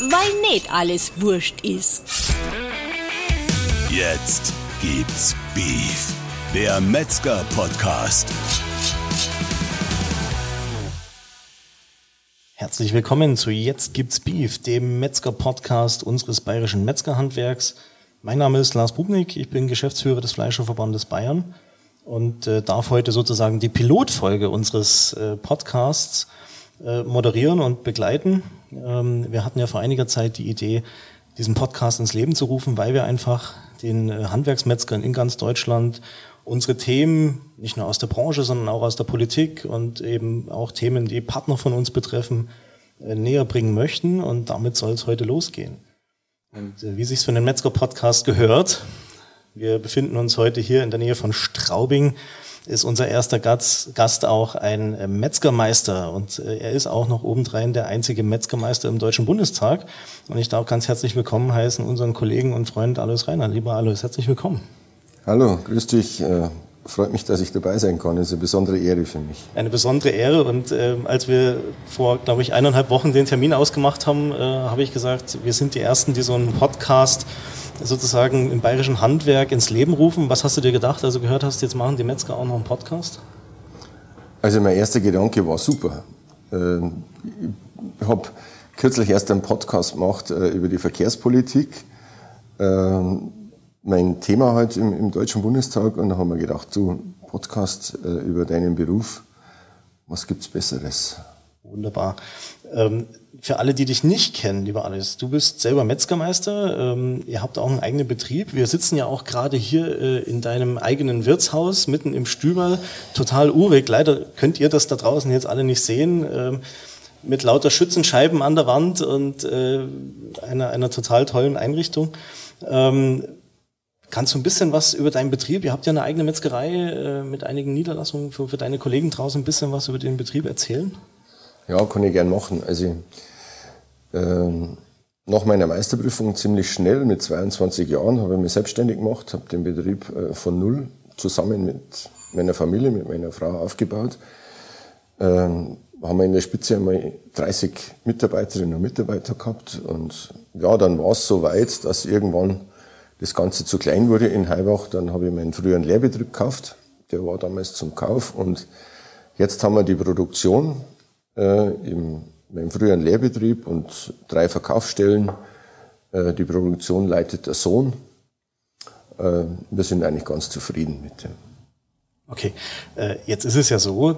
weil nicht alles wurscht ist. Jetzt gibt's Beef, der Metzger-Podcast. Herzlich willkommen zu Jetzt gibt's Beef, dem Metzger-Podcast unseres bayerischen Metzgerhandwerks. Mein Name ist Lars Bubnik, ich bin Geschäftsführer des Fleischerverbandes Bayern und äh, darf heute sozusagen die Pilotfolge unseres äh, Podcasts äh, moderieren und begleiten. Ähm, wir hatten ja vor einiger Zeit die Idee, diesen Podcast ins Leben zu rufen, weil wir einfach den äh, Handwerksmetzgern in ganz Deutschland unsere Themen, nicht nur aus der Branche, sondern auch aus der Politik und eben auch Themen, die Partner von uns betreffen, äh, näher bringen möchten. Und damit soll es heute losgehen. Und äh, wie sich's für den Metzger-Podcast gehört, wir befinden uns heute hier in der Nähe von Straubing, ist unser erster Gast auch ein äh, Metzgermeister und äh, er ist auch noch obendrein der einzige Metzgermeister im Deutschen Bundestag. Und ich darf ganz herzlich willkommen heißen unseren Kollegen und Freund Alois Reiner. Lieber Alois, herzlich willkommen. Hallo, grüß dich. Äh, freut mich, dass ich dabei sein kann. Das ist eine besondere Ehre für mich. Eine besondere Ehre. Und äh, als wir vor, glaube ich, eineinhalb Wochen den Termin ausgemacht haben, äh, habe ich gesagt, wir sind die Ersten, die so einen Podcast sozusagen im bayerischen Handwerk ins Leben rufen. Was hast du dir gedacht, also gehört hast, jetzt machen die Metzger auch noch einen Podcast? Also mein erster Gedanke war super. Ähm, ich habe kürzlich erst einen Podcast gemacht äh, über die Verkehrspolitik. Ähm, mein Thema heute im, im Deutschen Bundestag und da haben wir gedacht, du Podcast äh, über deinen Beruf, was gibt's Besseres? Wunderbar. Für alle, die dich nicht kennen, lieber Alice, du bist selber Metzgermeister, ähm, ihr habt auch einen eigenen Betrieb. Wir sitzen ja auch gerade hier äh, in deinem eigenen Wirtshaus, mitten im Stüber, total urig. Leider könnt ihr das da draußen jetzt alle nicht sehen. Ähm, mit lauter Schützenscheiben an der Wand und äh, einer, einer total tollen Einrichtung. Ähm, kannst du ein bisschen was über deinen Betrieb? Ihr habt ja eine eigene Metzgerei äh, mit einigen Niederlassungen für, für deine Kollegen draußen ein bisschen was über den Betrieb erzählen? Ja, kann ich gern machen. Also ähm, nach meiner Meisterprüfung ziemlich schnell, mit 22 Jahren, habe ich mich selbstständig gemacht, habe den Betrieb äh, von null zusammen mit meiner Familie, mit meiner Frau aufgebaut. Ähm, haben wir in der Spitze einmal 30 Mitarbeiterinnen und Mitarbeiter gehabt. Und ja, dann war es so weit, dass irgendwann das Ganze zu klein wurde in Heibach. Dann habe ich meinen früheren Lehrbetrieb gekauft. Der war damals zum Kauf. Und jetzt haben wir die Produktion äh, im, im früheren Lehrbetrieb und drei Verkaufsstellen. Äh, die Produktion leitet der Sohn. Äh, wir sind eigentlich ganz zufrieden mit dem. Okay, äh, jetzt ist es ja so,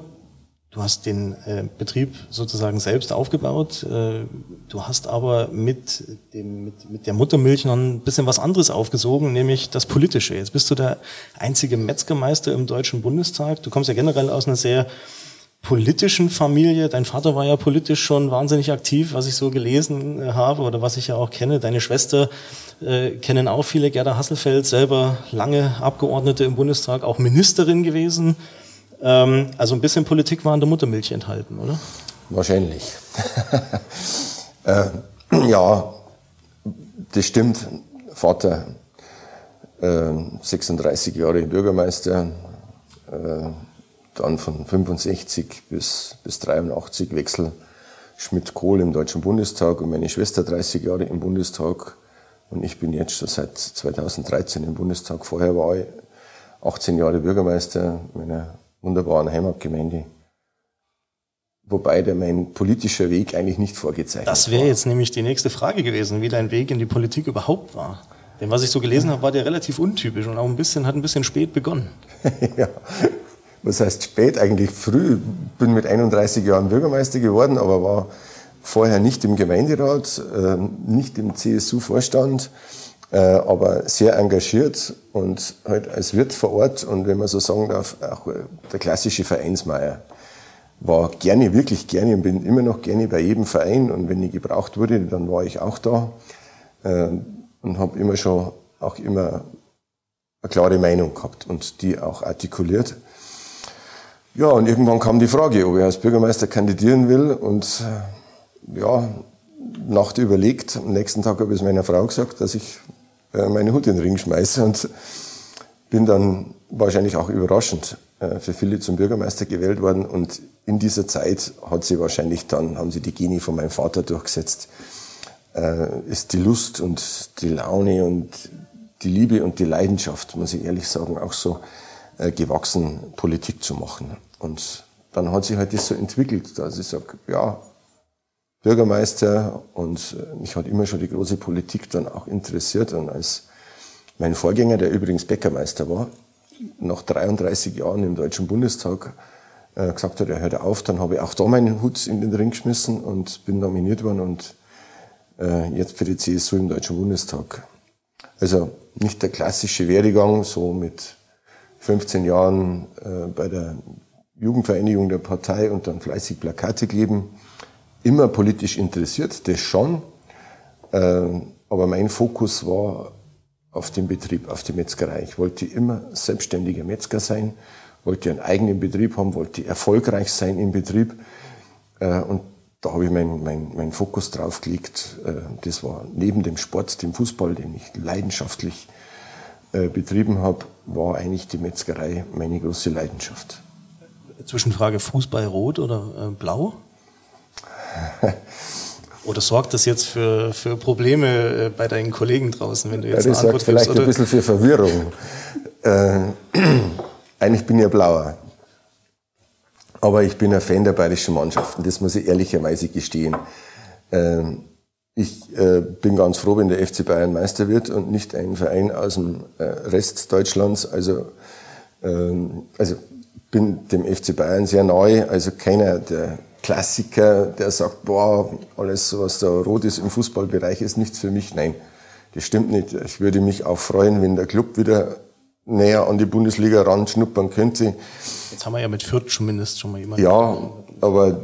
du hast den Betrieb sozusagen selbst aufgebaut, du hast aber mit, dem, mit, mit der Muttermilch noch ein bisschen was anderes aufgesogen, nämlich das Politische. Jetzt bist du der einzige Metzgermeister im Deutschen Bundestag. Du kommst ja generell aus einer sehr politischen Familie. Dein Vater war ja politisch schon wahnsinnig aktiv, was ich so gelesen äh, habe oder was ich ja auch kenne. Deine Schwester äh, kennen auch viele. Gerda Hasselfeld, selber lange Abgeordnete im Bundestag, auch Ministerin gewesen. Ähm, also ein bisschen Politik war in der Muttermilch enthalten, oder? Wahrscheinlich. äh, ja, das stimmt. Vater, äh, 36 Jahre Bürgermeister, äh, dann von 65 bis, bis 83 Wechsel Schmidt-Kohl im Deutschen Bundestag und meine Schwester 30 Jahre im Bundestag. Und ich bin jetzt schon seit 2013 im Bundestag. Vorher war ich 18 Jahre Bürgermeister meiner wunderbaren Heimatgemeinde. Wobei der mein politischer Weg eigentlich nicht vorgezeichnet Das wäre jetzt nämlich die nächste Frage gewesen, wie dein Weg in die Politik überhaupt war. Denn was ich so gelesen habe, war der relativ untypisch und auch ein bisschen, hat ein bisschen spät begonnen. ja, was heißt spät, eigentlich früh. Bin mit 31 Jahren Bürgermeister geworden, aber war vorher nicht im Gemeinderat, äh, nicht im CSU-Vorstand, äh, aber sehr engagiert und halt als Wirt vor Ort und wenn man so sagen darf, auch der klassische Vereinsmeier. War gerne, wirklich gerne und bin immer noch gerne bei jedem Verein und wenn ich gebraucht wurde, dann war ich auch da äh, und habe immer schon auch immer eine klare Meinung gehabt und die auch artikuliert. Ja, und irgendwann kam die Frage, ob ich als Bürgermeister kandidieren will. Und äh, ja, Nacht überlegt. Am nächsten Tag habe ich es meiner Frau gesagt, dass ich äh, meine Hut in den Ring schmeiße. Und bin dann wahrscheinlich auch überraschend äh, für viele zum Bürgermeister gewählt worden. Und in dieser Zeit hat sie wahrscheinlich dann, haben sie die Genie von meinem Vater durchgesetzt. ist die Lust und die Laune und die Liebe und die Leidenschaft, muss ich ehrlich sagen, auch so gewachsen, Politik zu machen. Und dann hat sich halt das so entwickelt, dass ich sage, ja, Bürgermeister und mich hat immer schon die große Politik dann auch interessiert. Und als mein Vorgänger, der übrigens Bäckermeister war, nach 33 Jahren im Deutschen Bundestag äh, gesagt hat, er hört auf, dann habe ich auch da meinen Hut in den Ring geschmissen und bin nominiert worden und äh, jetzt für die CSU im Deutschen Bundestag. Also nicht der klassische Werdegang, so mit 15 Jahren äh, bei der Jugendvereinigung der Partei und dann fleißig Plakate kleben, immer politisch interessiert, das schon. Äh, aber mein Fokus war auf den Betrieb, auf die Metzgerei. Ich wollte immer selbstständiger Metzger sein, wollte einen eigenen Betrieb haben, wollte erfolgreich sein im Betrieb. Äh, und da habe ich meinen mein, mein Fokus drauf gelegt. Äh, das war neben dem Sport, dem Fußball, den ich leidenschaftlich betrieben habe, war eigentlich die Metzgerei meine große Leidenschaft. Zwischenfrage, Fußball rot oder blau? Oder sorgt das jetzt für, für Probleme äh, bei deinen Kollegen draußen, wenn du jetzt ja, das eine Antwort sorgt vielleicht ein bisschen für Verwirrung. äh, eigentlich bin ich ja blauer. Aber ich bin ein Fan der bayerischen Mannschaften, das muss ich ehrlicherweise gestehen. Ähm, ich äh, bin ganz froh, wenn der FC Bayern Meister wird und nicht ein Verein aus dem äh, Rest Deutschlands. Also, ähm, also bin dem FC Bayern sehr neu. Also keiner der Klassiker, der sagt, boah, alles, was da rot ist im Fußballbereich, ist nichts für mich. Nein, das stimmt nicht. Ich würde mich auch freuen, wenn der Club wieder näher an die Bundesliga ran schnuppern könnte. Jetzt haben wir ja mit Fürth zumindest schon mal jemanden. Ja, aber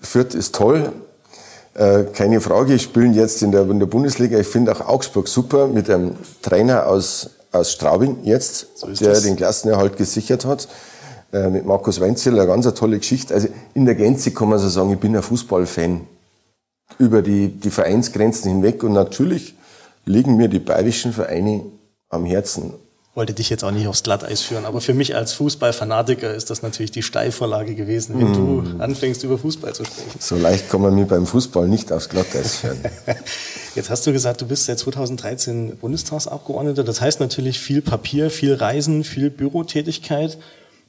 Fürth ist toll. Äh, keine Frage, ich spiele jetzt in der, in der Bundesliga. Ich finde auch Augsburg super mit einem Trainer aus, aus Straubing jetzt, so der das. den Klassenerhalt gesichert hat. Äh, mit Markus Weinzel, eine ganz tolle Geschichte. Also in der Gänze kann man so sagen, ich bin ein Fußballfan über die, die Vereinsgrenzen hinweg und natürlich liegen mir die bayerischen Vereine am Herzen. Wollte dich jetzt auch nicht aufs Glatteis führen, aber für mich als Fußballfanatiker ist das natürlich die Steilvorlage gewesen, wenn mm. du anfängst, über Fußball zu sprechen. So leicht kann man mich beim Fußball nicht aufs Glatteis führen. Jetzt hast du gesagt, du bist seit 2013 Bundestagsabgeordneter. Das heißt natürlich viel Papier, viel Reisen, viel Bürotätigkeit.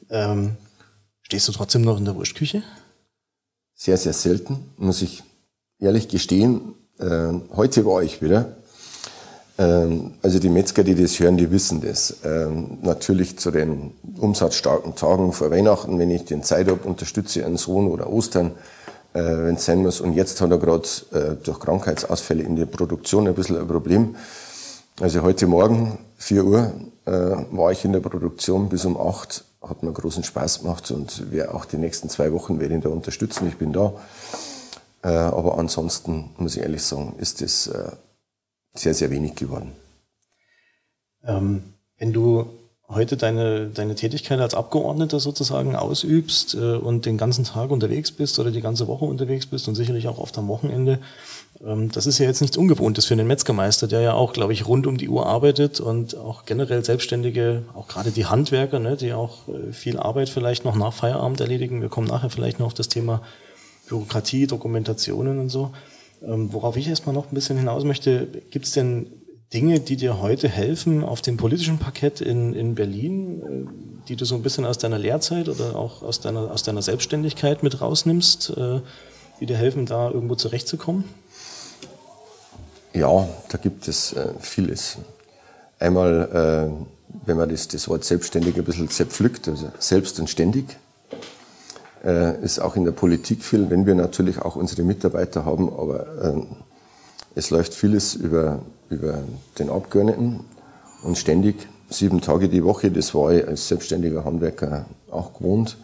Ähm, stehst du trotzdem noch in der Wurstküche? Sehr, sehr selten, muss ich ehrlich gestehen. Ähm, heute war ich wieder. Ähm, also die Metzger, die das hören, die wissen das. Ähm, natürlich zu den umsatzstarken Tagen vor Weihnachten, wenn ich den Zeit habe, unterstütze einen Sohn oder Ostern, äh, wenn es sein muss. Und jetzt hat er gerade äh, durch Krankheitsausfälle in der Produktion ein bisschen ein Problem. Also heute Morgen, 4 Uhr, äh, war ich in der Produktion bis um 8 hat mir großen Spaß gemacht und werde auch die nächsten zwei Wochen werde ihn da unterstützen. Ich bin da. Aber ansonsten muss ich ehrlich sagen, ist äh, sehr, sehr wenig geworden. Ähm, wenn du heute deine, deine Tätigkeit als Abgeordneter sozusagen ausübst äh, und den ganzen Tag unterwegs bist oder die ganze Woche unterwegs bist und sicherlich auch oft am Wochenende, ähm, das ist ja jetzt nichts Ungewohntes für einen Metzgermeister, der ja auch, glaube ich, rund um die Uhr arbeitet und auch generell Selbstständige, auch gerade die Handwerker, ne, die auch äh, viel Arbeit vielleicht noch nach Feierabend erledigen. Wir kommen nachher vielleicht noch auf das Thema Bürokratie, Dokumentationen und so. Ähm, worauf ich erstmal noch ein bisschen hinaus möchte, gibt es denn Dinge, die dir heute helfen auf dem politischen Parkett in, in Berlin, äh, die du so ein bisschen aus deiner Lehrzeit oder auch aus deiner, aus deiner Selbstständigkeit mit rausnimmst, die dir helfen, da irgendwo zurechtzukommen? Ja, da gibt es äh, vieles. Einmal, äh, wenn man das, das Wort selbstständig ein bisschen zerpflückt, also selbst und ständig, äh, ist auch in der Politik viel, wenn wir natürlich auch unsere Mitarbeiter haben, aber äh, es läuft vieles über, über den Abgeordneten und ständig sieben Tage die Woche, das war ich als selbstständiger Handwerker auch gewohnt,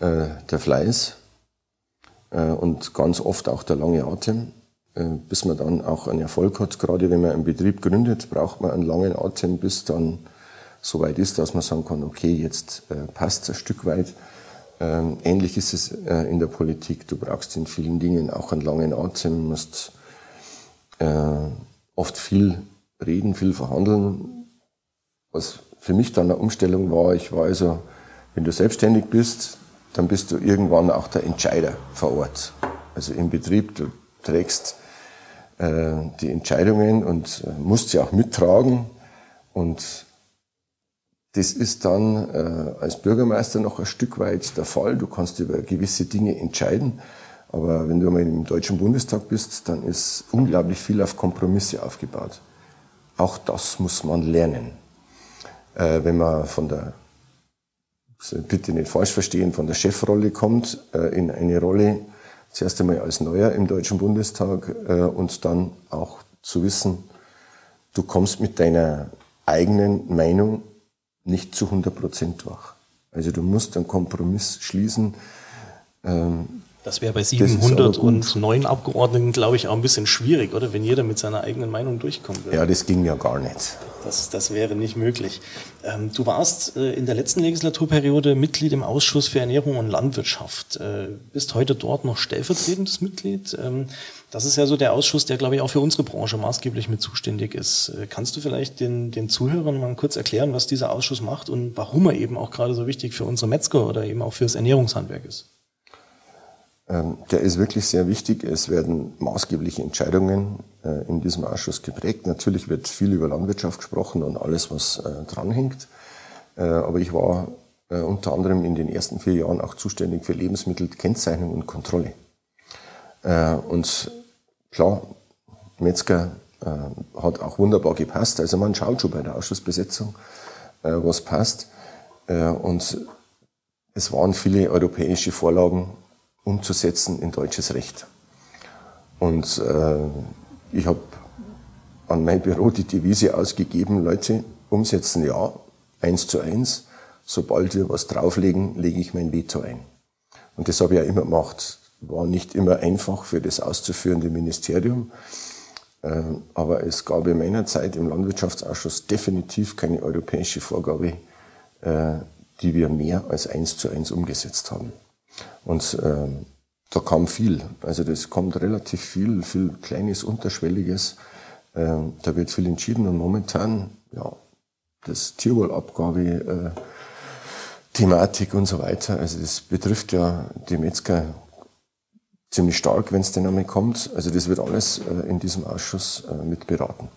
äh, der Fleiß äh, und ganz oft auch der lange Atem. Äh, bis man dann auch einen Erfolg hat. Gerade wenn man einen Betrieb gründet, braucht man einen langen Atem, bis dann so weit ist, dass man sagen kann, okay, jetzt äh, passt es ein Stück weit. Ähm, ähnlich ist es äh, in der Politik. Du brauchst in vielen Dingen auch einen langen Atem, musst oft viel reden, viel verhandeln. Was für mich dann eine Umstellung war, ich war also, wenn du selbstständig bist, dann bist du irgendwann auch der Entscheider vor Ort. Also im Betrieb, du trägst äh, die Entscheidungen und äh, musst sie auch mittragen. Und das ist dann äh, als Bürgermeister noch ein Stück weit der Fall. Du kannst über gewisse Dinge entscheiden. Aber wenn du einmal im Deutschen Bundestag bist, dann ist unglaublich viel auf Kompromisse aufgebaut. Auch das muss man lernen. Äh, wenn man von der, bitte nicht falsch verstehen, von der Chefrolle kommt, äh, in eine Rolle, zuerst einmal als Neuer im Deutschen Bundestag äh, und dann auch zu wissen, du kommst mit deiner eigenen Meinung nicht zu 100 Prozent durch. Also du musst einen Kompromiss schließen. Ähm, das wäre bei 709 Abgeordneten, glaube ich, auch ein bisschen schwierig, oder? Wenn jeder mit seiner eigenen Meinung durchkommen würde. Ja, das ging ja gar nicht. Das, das wäre nicht möglich. Ähm, du warst äh, in der letzten Legislaturperiode Mitglied im Ausschuss für Ernährung und Landwirtschaft. Äh, bist heute dort noch stellvertretendes Mitglied. Ähm, das ist ja so der Ausschuss, der, glaube ich, auch für unsere Branche maßgeblich mit zuständig ist. Äh, kannst du vielleicht den, den Zuhörern mal kurz erklären, was dieser Ausschuss macht und warum er eben auch gerade so wichtig für unsere Metzger oder eben auch für das Ernährungshandwerk ist? Ähm, der ist wirklich sehr wichtig. Es werden maßgebliche Entscheidungen äh, in diesem Ausschuss geprägt. Natürlich wird viel über Landwirtschaft gesprochen und alles, was äh, dranhängt. Aber ich war unter anderem in den ersten vier Jahren auch zuständig für Lebensmittelkennzeichnung und Kontrolle. Und klar, Metzger hat auch wunderbar gepasst. Also man schaut schon bei der Ausschussbesetzung, was passt. Und es waren viele europäische Vorlagen umzusetzen in deutsches Recht. Und äh, ich habe an mein Büro die Devise ausgegeben, Leute, umsetzen ja, eins zu eins. Sobald wir was drauflegen, lege ich mein Veto ein. Und das habe ich ja immer gemacht. War nicht immer einfach für das auszuführende Ministerium. Äh, aber es gab in meiner Zeit im Landwirtschaftsausschuss definitiv keine europäische Vorgabe, äh, die wir mehr als eins zu eins umgesetzt haben. Und ähm, da kam viel. Also das kommt relativ viel, viel Kleines, Unterschwelliges. Ähm, da wird viel entschieden und momentan, ja, das Tierwohlabgabe, äh, Thematik und so weiter. Also das betrifft ja die Metzger ziemlich stark, wenn es denn einmal kommt. Also das wird alles äh, in diesem Ausschuss äh, mit beraten.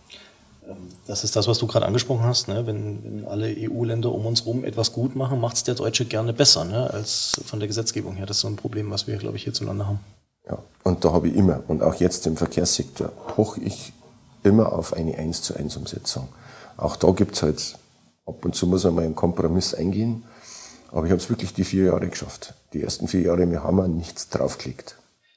Das ist das, was du gerade angesprochen hast. Ne? Wenn, wenn alle EU-Länder um uns herum etwas gut machen, macht es der Deutsche gerne besser ne? als von der Gesetzgebung her. Das ist so ein Problem, was wir, glaube ich, hierzulande haben. Ja, und da habe ich immer, und auch jetzt im Verkehrssektor, hoch ich immer auf eine 1 zu 1 Umsetzung. Auch da gibt es halt, ab und zu muss man mal einen Kompromiss eingehen. Aber ich habe es wirklich die vier Jahre geschafft. Die ersten vier Jahre, wir haben wir nichts draufgelegt.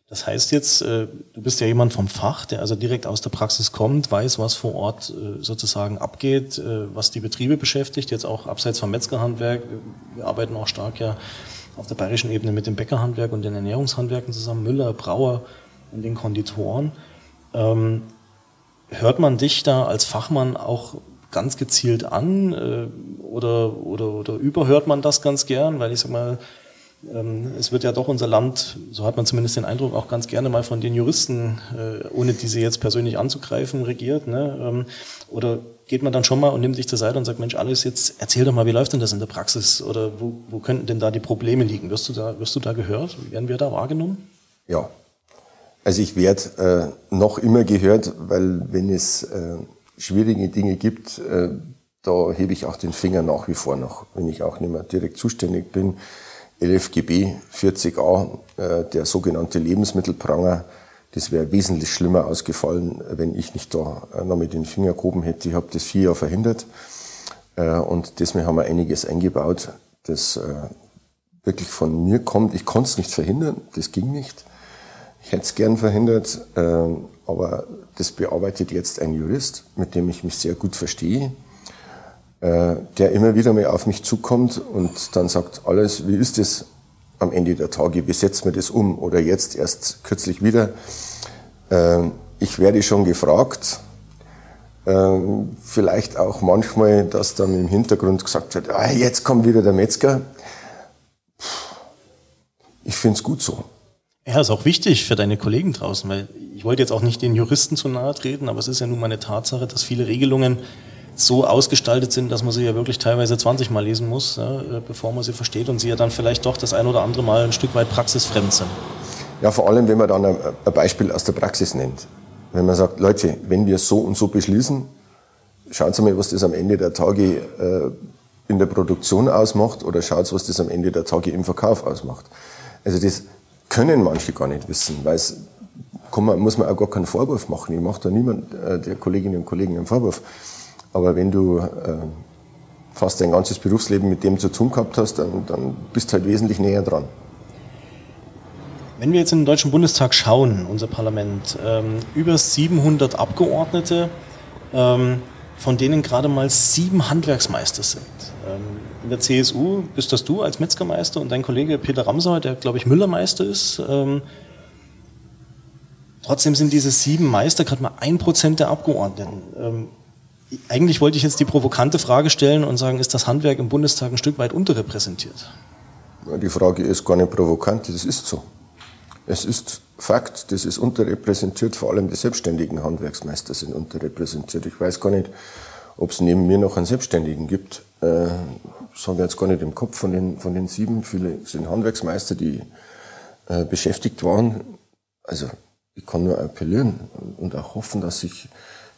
Das heißt jetzt, äh, du bist ja jemand vom Fach, der also direkt aus der Praxis kommt, weiß, was vor Ort äh, sozusagen abgeht, äh, was die Betriebe beschäftigt, jetzt auch abseits vom Metzgerhandwerk. Wir arbeiten auch stark ja auf der bayerischen Ebene mit dem Bäckerhandwerk und den Ernährungshandwerken zusammen, Müller, Brauer und den Konditoren. Ähm, hört man dich da als Fachmann auch ganz gezielt an oder, oder, oder überhört man das ganz gern? Weil ich sag mal, es wird ja doch unser Land, so hat man zumindest den Eindruck, auch ganz gerne mal von den Juristen, äh, ohne diese jetzt persönlich anzugreifen, regiert. Ne? Ähm, oder geht man dann schon mal und nimmt sich zur Seite und sagt, Mensch, alles jetzt, erzähl doch mal, wie läuft denn das in der Praxis? Oder wo, wo könnten denn da die Probleme liegen? Wirst du da, wirst du da gehört? Werden wir da wahrgenommen? Ja. Also ich werde äh, noch immer gehört, weil wenn es äh, schwierige Dinge gibt, äh, da hebe ich auch den Finger nach wie vor noch, wenn ich auch nicht mehr direkt zuständig bin 11GB 40a, äh, der sogenannte Lebensmittelpranger, das wäre wesentlich schlimmer ausgefallen, wenn ich nicht da äh, noch mit den Finger gehoben hätte. Ich habe das vier Jahre verhindert äh, und deswegen haben wir einiges eingebaut, das wirklich von mir kommt. Ich konnte es nicht verhindern, das ging nicht. Ich hätte es gern verhindert, aber das bearbeitet jetzt ein Jurist, mit dem ich mich sehr gut verstehe äh, der immer wieder mal auf mich zukommt und dann sagt, alles, wie ist es am Ende der Tage, wie setzt man das um? Oder jetzt erst kürzlich wieder, äh, ich werde schon gefragt, äh, vielleicht auch manchmal, dass dann im Hintergrund gesagt wird, ah, jetzt kommt wieder der Metzger. Ich finde es gut so. Ja, ist auch wichtig für deine Kollegen draußen, weil ich wollte jetzt auch nicht den Juristen zu nahe treten, aber es ist ja nun mal eine Tatsache, dass viele Regelungen so ausgestaltet sind, dass man sie ja wirklich teilweise 20 Mal lesen muss, ja, äh, bevor man sie versteht und sie ja dann vielleicht doch das ein oder andere Mal ein Stück weit praxisfremd sind. Ja, vor allem, wenn man dann ein Beispiel aus der Praxis nennt. Wenn man sagt, Leute, wenn wir so und so beschließen, schauen Sie mal, was das am Ende der Tage äh, in der Produktion ausmacht oder schaut, was das am Ende der Tage im Verkauf ausmacht. Also das können manche gar nicht wissen, weil es man, muss man auch gar keinen Vorwurf machen. Ich mache da niemand äh, der Kolleginnen und Kollegen einen Vorwurf. Aber wenn du äh, fast dein ganzes Berufsleben mit dem zu tun gehabt hast, dann, dann bist du halt wesentlich näher dran. Wenn wir jetzt in den Deutschen Bundestag schauen, unser Parlament, ähm, über 700 Abgeordnete, ähm, von denen gerade mal sieben Handwerksmeister sind. Ähm, in der CSU bist das du als Metzgermeister und dein Kollege Peter Ramsauer, der glaube ich Müllermeister ist. Ähm, trotzdem sind diese sieben Meister gerade mal ein Prozent der Abgeordneten. Eigentlich wollte ich jetzt die provokante Frage stellen und sagen, ist das Handwerk im Bundestag ein Stück weit unterrepräsentiert? Die Frage ist gar nicht provokant, das ist so. Es ist Fakt, das ist unterrepräsentiert, vor allem die selbstständigen Handwerksmeister sind unterrepräsentiert. Ich weiß gar nicht, ob es neben mir noch einen Selbstständigen gibt. Äh, das haben wir jetzt gar nicht im Kopf von den, von den sieben. Viele sind Handwerksmeister, die äh, beschäftigt waren. Also ich kann nur appellieren und auch hoffen, dass sich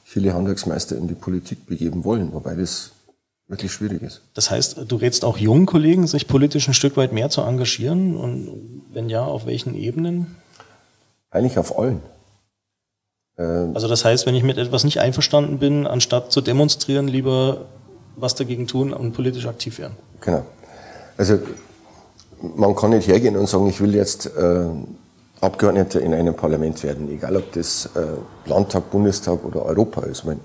viele Handwerksmeister in die Politik begeben wollen, wobei das wirklich schwierig ist. Das heißt, du rätst auch jungen Kollegen, sich politisch ein Stück weit mehr zu engagieren und wenn ja, auf welchen Ebenen? Eigentlich auf allen. Ähm, also das heißt, wenn ich mit etwas nicht einverstanden bin, anstatt zu demonstrieren, lieber was dagegen tun und politisch aktiv werden. Genau. Also man kann nicht hergehen und sagen, ich will jetzt äh, Abgeordneter in einem Parlament werden, egal ob das äh, Landtag, Bundestag oder Europa ist. Man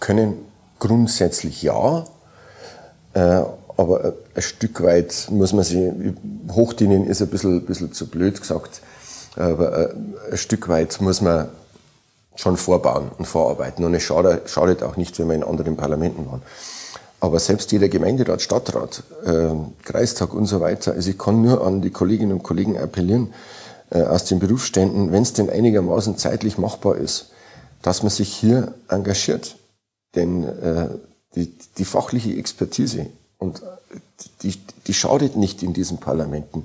können grundsätzlich ja, äh, aber ein Stück weit muss man sich, hochdienen ist ein bisschen, bisschen zu blöd gesagt, aber äh, ein Stück weit muss man schon vorbauen und vorarbeiten. Und es schadet, auch nicht, wenn wir in anderen Parlamenten waren. Aber selbst jeder Gemeinderat, Stadtrat, äh, Kreistag und so weiter, also ich kann nur an die Kolleginnen und Kollegen appellieren, äh, aus den Berufsständen, wenn es denn einigermaßen zeitlich machbar ist, dass man sich hier engagiert. Denn äh, die, die fachliche Expertise und die, die schadet nicht in diesen Parlamenten.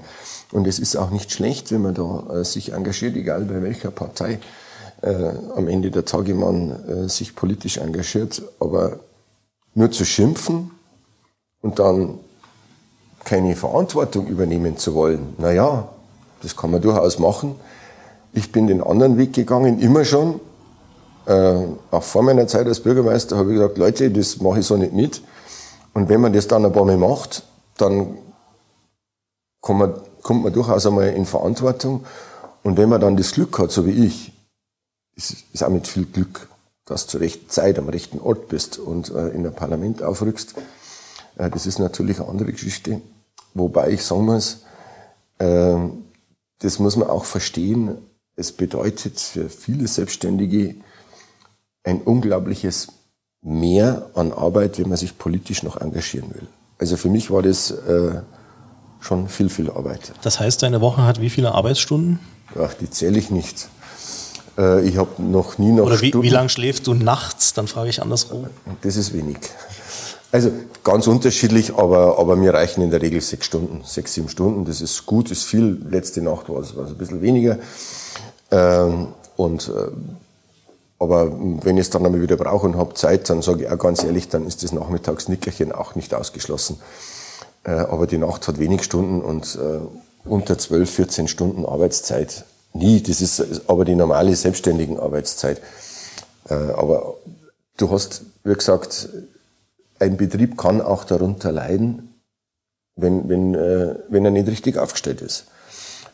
Und es ist auch nicht schlecht, wenn man da äh, sich engagiert, egal bei welcher Partei äh, am Ende der Tage man äh, sich politisch engagiert. Aber nur zu schimpfen und dann keine Verantwortung übernehmen zu wollen, na ja, das kann man durchaus machen. Ich bin den anderen Weg gegangen, immer schon. Äh, auch vor meiner Zeit als Bürgermeister habe ich gesagt, Leute, das mache ich so nicht mit. Und wenn man das dann ein paar Mal macht, dann kommt man, kommt man durchaus einmal in Verantwortung. Und wenn man dann das Glück hat, so wie ich, ist, ist auch mit viel Glück, dass du zur rechten Zeit am rechten Ort bist und äh, in ein Parlament aufrückst. Äh, das ist natürlich eine andere Geschichte. Wobei ich sagen muss, äh, das muss man auch verstehen. Es bedeutet für viele Selbstständige ein unglaubliches Mehr an Arbeit, wenn man sich politisch noch engagieren will. Also für mich war das äh, schon viel, viel Arbeit. Das heißt, deine Woche hat wie viele Arbeitsstunden? Ach, die zähle ich nicht. Äh, ich habe noch nie noch Oder wie, wie lange schläfst du nachts? Dann frage ich andersrum. Das ist wenig. Also ganz unterschiedlich, aber, aber mir reichen in der Regel sechs Stunden, sechs, sieben Stunden. Das ist gut, ist viel. Letzte Nacht war es, ein bisschen weniger. Ähm, und, äh, aber wenn ich es dann einmal wieder brauche und habe Zeit, dann sage ich auch ganz ehrlich, dann ist das Nachmittagsnickerchen auch nicht ausgeschlossen. Äh, aber die Nacht hat wenig Stunden und äh, unter 12, 14 Stunden Arbeitszeit nie. Das ist aber die normale selbstständigen Arbeitszeit. Äh, aber du hast, wie gesagt, ein Betrieb kann auch darunter leiden, wenn, wenn, äh, wenn er nicht richtig aufgestellt ist.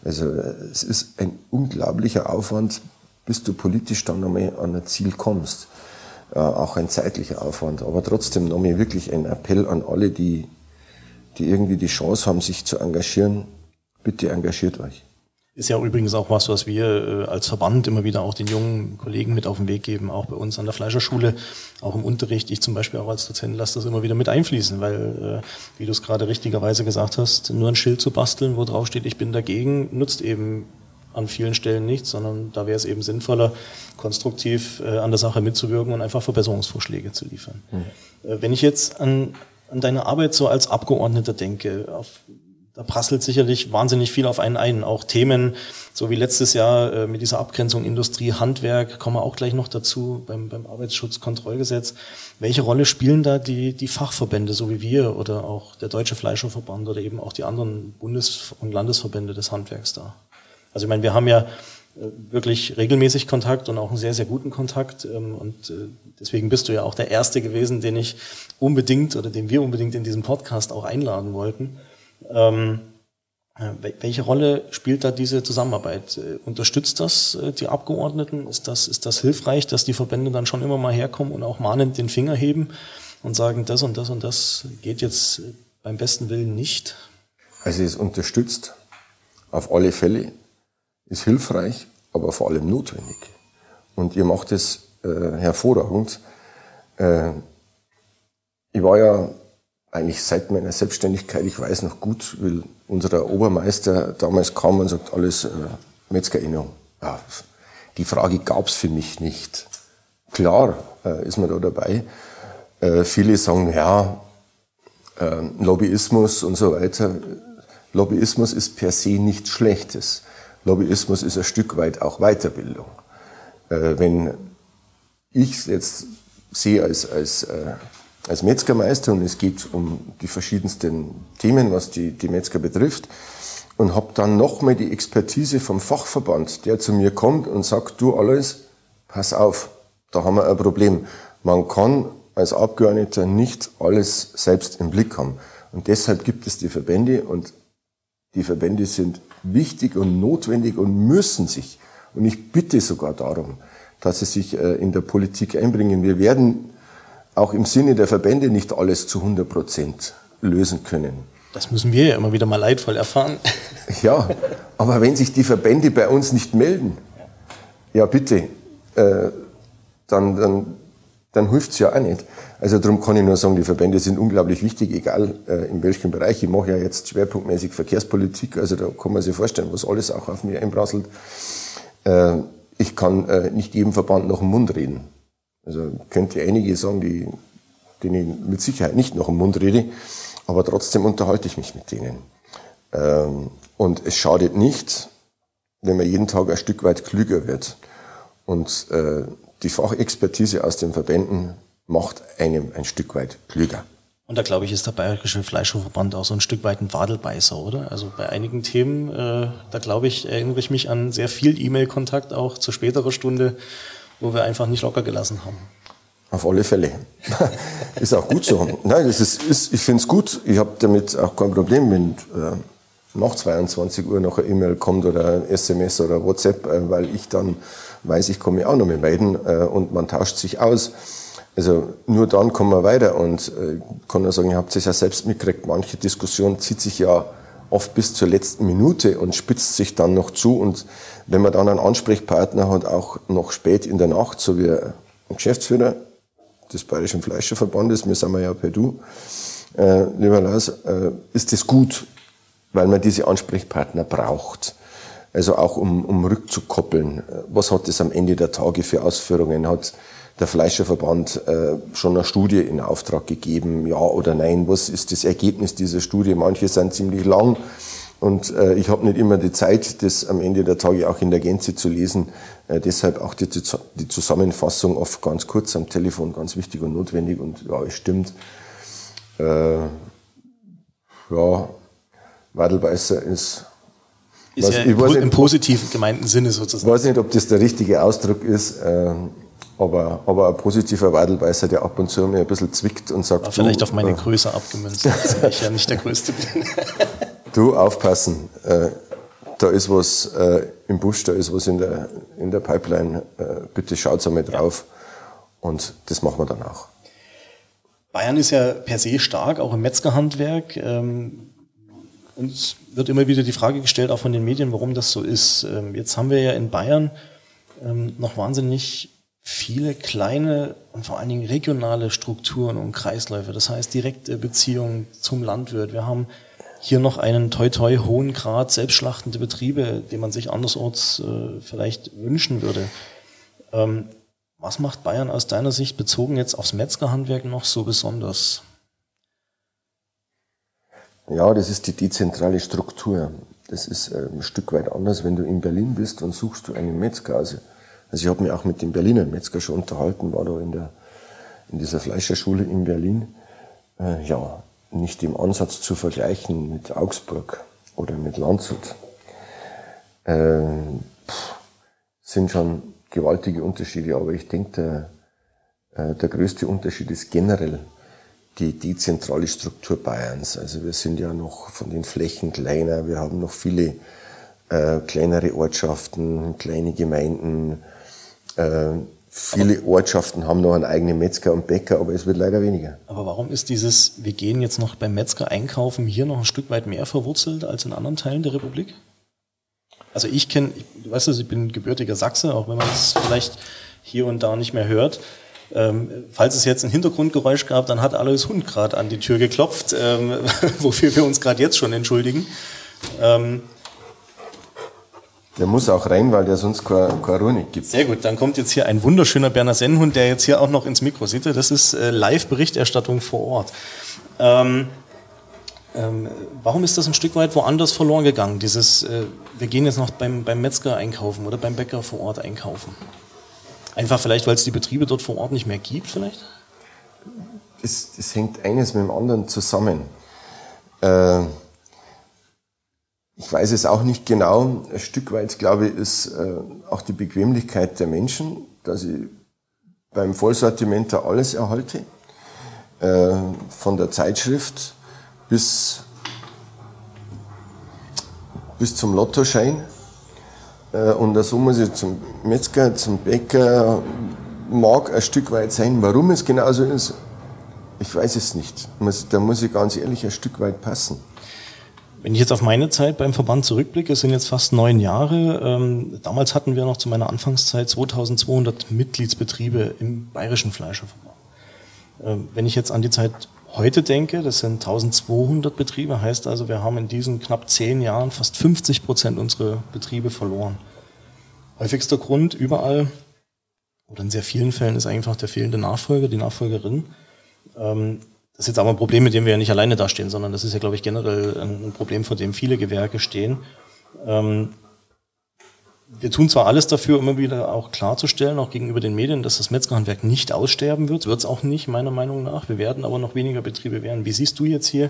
Also es ist ein unglaublicher Aufwand, bis du politisch dann einmal an ein Ziel kommst. Äh, auch ein zeitlicher Aufwand. Aber trotzdem nochmal wirklich ein Appell an alle, die, die irgendwie die Chance haben, sich zu engagieren. Bitte engagiert euch. Ist ja übrigens auch was, was wir äh, als Verband immer wieder auch den jungen Kollegen mit auf den Weg geben, auch bei uns an der Fleischerschule, auch im Unterricht. Ich zum Beispiel auch als Dozent lasse das immer wieder mit einfließen, weil, äh, wie du es gerade richtigerweise gesagt hast, nur ein Schild zu basteln, wo drauf steht, ich bin dagegen, nutzt eben an vielen Stellen nichts, sondern da wäre es eben sinnvoller, konstruktiv äh, an der Sache mitzuwirken und einfach Verbesserungsvorschläge zu liefern. Mhm. Wenn ich jetzt an, an deine Arbeit so als Abgeordneter denke, auf da prasselt sicherlich wahnsinnig viel auf einen ein. Auch Themen, so wie letztes Jahr äh, mit dieser Abgrenzung Industrie, Handwerk, kommen wir auch gleich noch dazu beim, beim Arbeitsschutzkontrollgesetz. Welche Rolle spielen da die, die Fachverbände, so wie wir oder auch der Deutsche Fleischerverband oder eben auch die anderen Bundes- und Landesverbände des Handwerks da? Also ich meine, wir haben ja äh, wirklich regelmäßig Kontakt und auch einen sehr, sehr guten Kontakt. Ähm, und äh, deswegen bist du ja auch der Erste gewesen, den ich unbedingt oder den wir unbedingt in diesen Podcast auch einladen wollten. Ähm, äh, welche Rolle spielt da diese Zusammenarbeit? Unterstützt das die Abgeordneten? Ist das, ist das hilfreich, dass die Verbände dann schon immer mal herkommen und auch mahnend den Finger heben und sagen, das und das und das geht jetzt beim besten Willen nicht? Also es unterstützt auf alle Fälle ist hilfreich, aber vor allem notwendig. Und ihr macht es äh, hervorragend. Äh, ich war ja eigentlich seit meiner Selbstständigkeit, ich weiß noch gut, weil unser Obermeister damals kam und sagt, alles äh, Metzgerinnung. Ja, die Frage gab es für mich nicht. Klar äh, ist man da dabei. Äh, viele sagen, ja, äh, Lobbyismus und so weiter. Lobbyismus ist per se nichts Schlechtes. Lobbyismus ist ein Stück weit auch Weiterbildung. Äh, wenn ich jetzt sehe als, als, äh, als Metzgermeister und es geht um die verschiedensten Themen, was die, die Metzger betrifft, und habe dann nochmal die Expertise vom Fachverband, der zu mir kommt und sagt, du alles, pass auf, da haben wir ein Problem. Man kann als Abgeordneter nicht alles selbst im Blick haben. Und deshalb gibt es die Verbände und die Verbände sind wichtig und notwendig und müssen sich, und ich bitte sogar darum, dass sie sich äh, in der Politik einbringen. Wir werden auch im Sinne der Verbände nicht alles zu 100 Prozent lösen können. Das müssen wir ja immer wieder mal leidvoll erfahren. Ja, aber wenn sich die Verbände bei uns nicht melden, ja bitte, äh, dann, dann dann hilft's ja auch nicht. Also darum kann ich nur sagen, die Verbände sind unglaublich wichtig, egal äh, in welchem Bereich. Ich mache ja jetzt schwerpunktmäßig Verkehrspolitik, also da kann man sich vorstellen, was alles auch auf mir einprasselt. Äh, ich kann äh, nicht jedem Verband nach dem Mund reden. Also könnte einige sagen, die, denen ich mit Sicherheit nicht nach dem Mund rede, aber trotzdem unterhalte ich mich mit denen. Ähm, und es schadet nicht, wenn man jeden Tag ein Stück weit klüger wird. Und äh, die Fachexpertise aus den Verbänden macht einem ein Stück weit klüger. Und da glaube ich, ist der Bayerische Fleischerverband auch so ein Stück weit ein Wadelbeißer, oder? Also bei einigen Themen, äh, da glaube ich, erinnere ich mich an sehr viel E-Mail-Kontakt auch zu späterer Stunde, wo wir einfach nicht locker gelassen haben. Auf alle Fälle. ist auch gut so. Nein, das ist, ist ich finde es gut. Ich habe damit auch kein Problem, wenn äh, nach 22 Uhr noch eine E-Mail kommt oder ein SMS oder WhatsApp, äh, weil ich dann weiß, ich komme auch noch mit melden äh, und man tauscht sich aus. Also nur dann kommen wir weiter und äh, kann nur sagen, ihr habt es ja selbst mitgekriegt, manche Diskussion zieht sich ja oft bis zur letzten Minute und spitzt sich dann noch zu und wenn man dann einen Ansprechpartner hat, auch noch spät in der Nacht, so wie ein Geschäftsführer des Bayerischen Fleischerverbandes, wir sind ja per Du, äh, lieber Lars, äh, ist das gut, weil man diese Ansprechpartner braucht. Also auch um, um rückzukoppeln. Was hat es am Ende der Tage für Ausführungen? Hat der Fleischerverband äh, schon eine Studie in Auftrag gegeben? Ja oder nein? Was ist das Ergebnis dieser Studie? Manche sind ziemlich lang und äh, ich habe nicht immer die Zeit, das am Ende der Tage auch in der Gänze zu lesen. Äh, deshalb auch die, die Zusammenfassung oft ganz kurz am Telefon, ganz wichtig und notwendig. Und ja, es stimmt. Äh, ja, Wadelbeißer ist ist was, ja im, nicht, im positiven gemeinten Sinne sozusagen. Ich weiß nicht, ob das der richtige Ausdruck ist, äh, aber, aber ein positiver Wadelbeißer, der ab und zu mir ein bisschen zwickt und sagt. Aber vielleicht auf meine äh, Größe abgemünzt, dass ich ja nicht der Größte bin. Du, aufpassen. Äh, da ist was äh, im Busch, da ist was in der, in der Pipeline. Äh, bitte schaut einmal drauf. Und das machen wir dann auch. Bayern ist ja per se stark, auch im Metzgerhandwerk. Ähm, uns wird immer wieder die Frage gestellt, auch von den Medien, warum das so ist. Ähm, jetzt haben wir ja in Bayern ähm, noch wahnsinnig viele kleine und vor allen Dingen regionale Strukturen und Kreisläufe. Das heißt direkte Beziehungen zum Landwirt. Wir haben hier noch einen toi toi hohen Grad selbstschlachtende Betriebe, den man sich andersorts äh, vielleicht wünschen würde. Ähm, was macht Bayern aus deiner Sicht bezogen jetzt aufs Metzgerhandwerk noch so besonders? Ja, das ist die dezentrale Struktur. Das ist äh, ein Stück weit anders, wenn du in Berlin bist und suchst du einen Metzger. Also, also ich habe mich auch mit dem Berliner Metzger schon unterhalten, war da in, der, in dieser Fleischerschule in Berlin. Äh, ja, nicht im Ansatz zu vergleichen mit Augsburg oder mit Landshut. Äh, pff, sind schon gewaltige Unterschiede, aber ich denke, der, äh, der größte Unterschied ist generell die dezentrale Struktur Bayerns. Also wir sind ja noch von den Flächen kleiner, wir haben noch viele äh, kleinere Ortschaften, kleine Gemeinden. Äh, viele Ortschaften haben noch einen eigenen Metzger und Bäcker, aber es wird leider weniger. Aber warum ist dieses, wir gehen jetzt noch beim Metzger einkaufen, hier noch ein Stück weit mehr verwurzelt als in anderen Teilen der Republik? Also ich kenne, du weißt du, ich bin gebürtiger Sachse, auch wenn man es vielleicht hier und da nicht mehr hört. Ähm, falls es jetzt ein Hintergrundgeräusch gab, dann hat Alois Hund gerade an die Tür geklopft, ähm, wofür wir uns gerade jetzt schon entschuldigen. Ähm, der muss auch rein, weil der sonst keine, keine Ruhe nicht gibt. Sehr gut, dann kommt jetzt hier ein wunderschöner Berner Sennhund, der jetzt hier auch noch ins Mikro sitzt. Das ist äh, Live-Berichterstattung vor Ort. Ähm, ähm, warum ist das ein Stück weit woanders verloren gegangen? Dieses, äh, wir gehen jetzt noch beim, beim Metzger einkaufen oder beim Bäcker vor Ort einkaufen. Einfach vielleicht, weil es die Betriebe dort vor Ort nicht mehr gibt, vielleicht? Es, es hängt eines mit dem anderen zusammen. Äh, ich weiß es auch nicht genau. Ein Stück weit, glaube ich, ist äh, auch die Bequemlichkeit der Menschen, dass ich beim Vollsortiment da alles erhalte. Äh, von der Zeitschrift bis, bis zum Lottoschein. Äh, und so muss ich zum Metzger, zum Bäcker, mag ein Stück weit sein. Warum es genauso ist, ich weiß es nicht. Da muss ich ganz ehrlich ein Stück weit passen. Wenn ich jetzt auf meine Zeit beim Verband zurückblicke, es sind jetzt fast neun Jahre. Ähm, damals hatten wir noch zu meiner Anfangszeit 2200 Mitgliedsbetriebe im Bayerischen Fleischerverband. Ähm, wenn ich jetzt an die Zeit heute denke, das sind 1200 Betriebe, heißt also, wir haben in diesen knapp zehn Jahren fast 50 Prozent unserer Betriebe verloren. Häufigster Grund überall oder in sehr vielen Fällen ist einfach der fehlende Nachfolger, die Nachfolgerin. Das ist jetzt aber ein Problem, mit dem wir ja nicht alleine dastehen, sondern das ist ja, glaube ich, generell ein Problem, vor dem viele Gewerke stehen. Ähm, wir tun zwar alles dafür, immer wieder auch klarzustellen, auch gegenüber den Medien, dass das Metzgerhandwerk nicht aussterben wird. Wird es auch nicht, meiner Meinung nach. Wir werden aber noch weniger Betriebe werden. Wie siehst du jetzt hier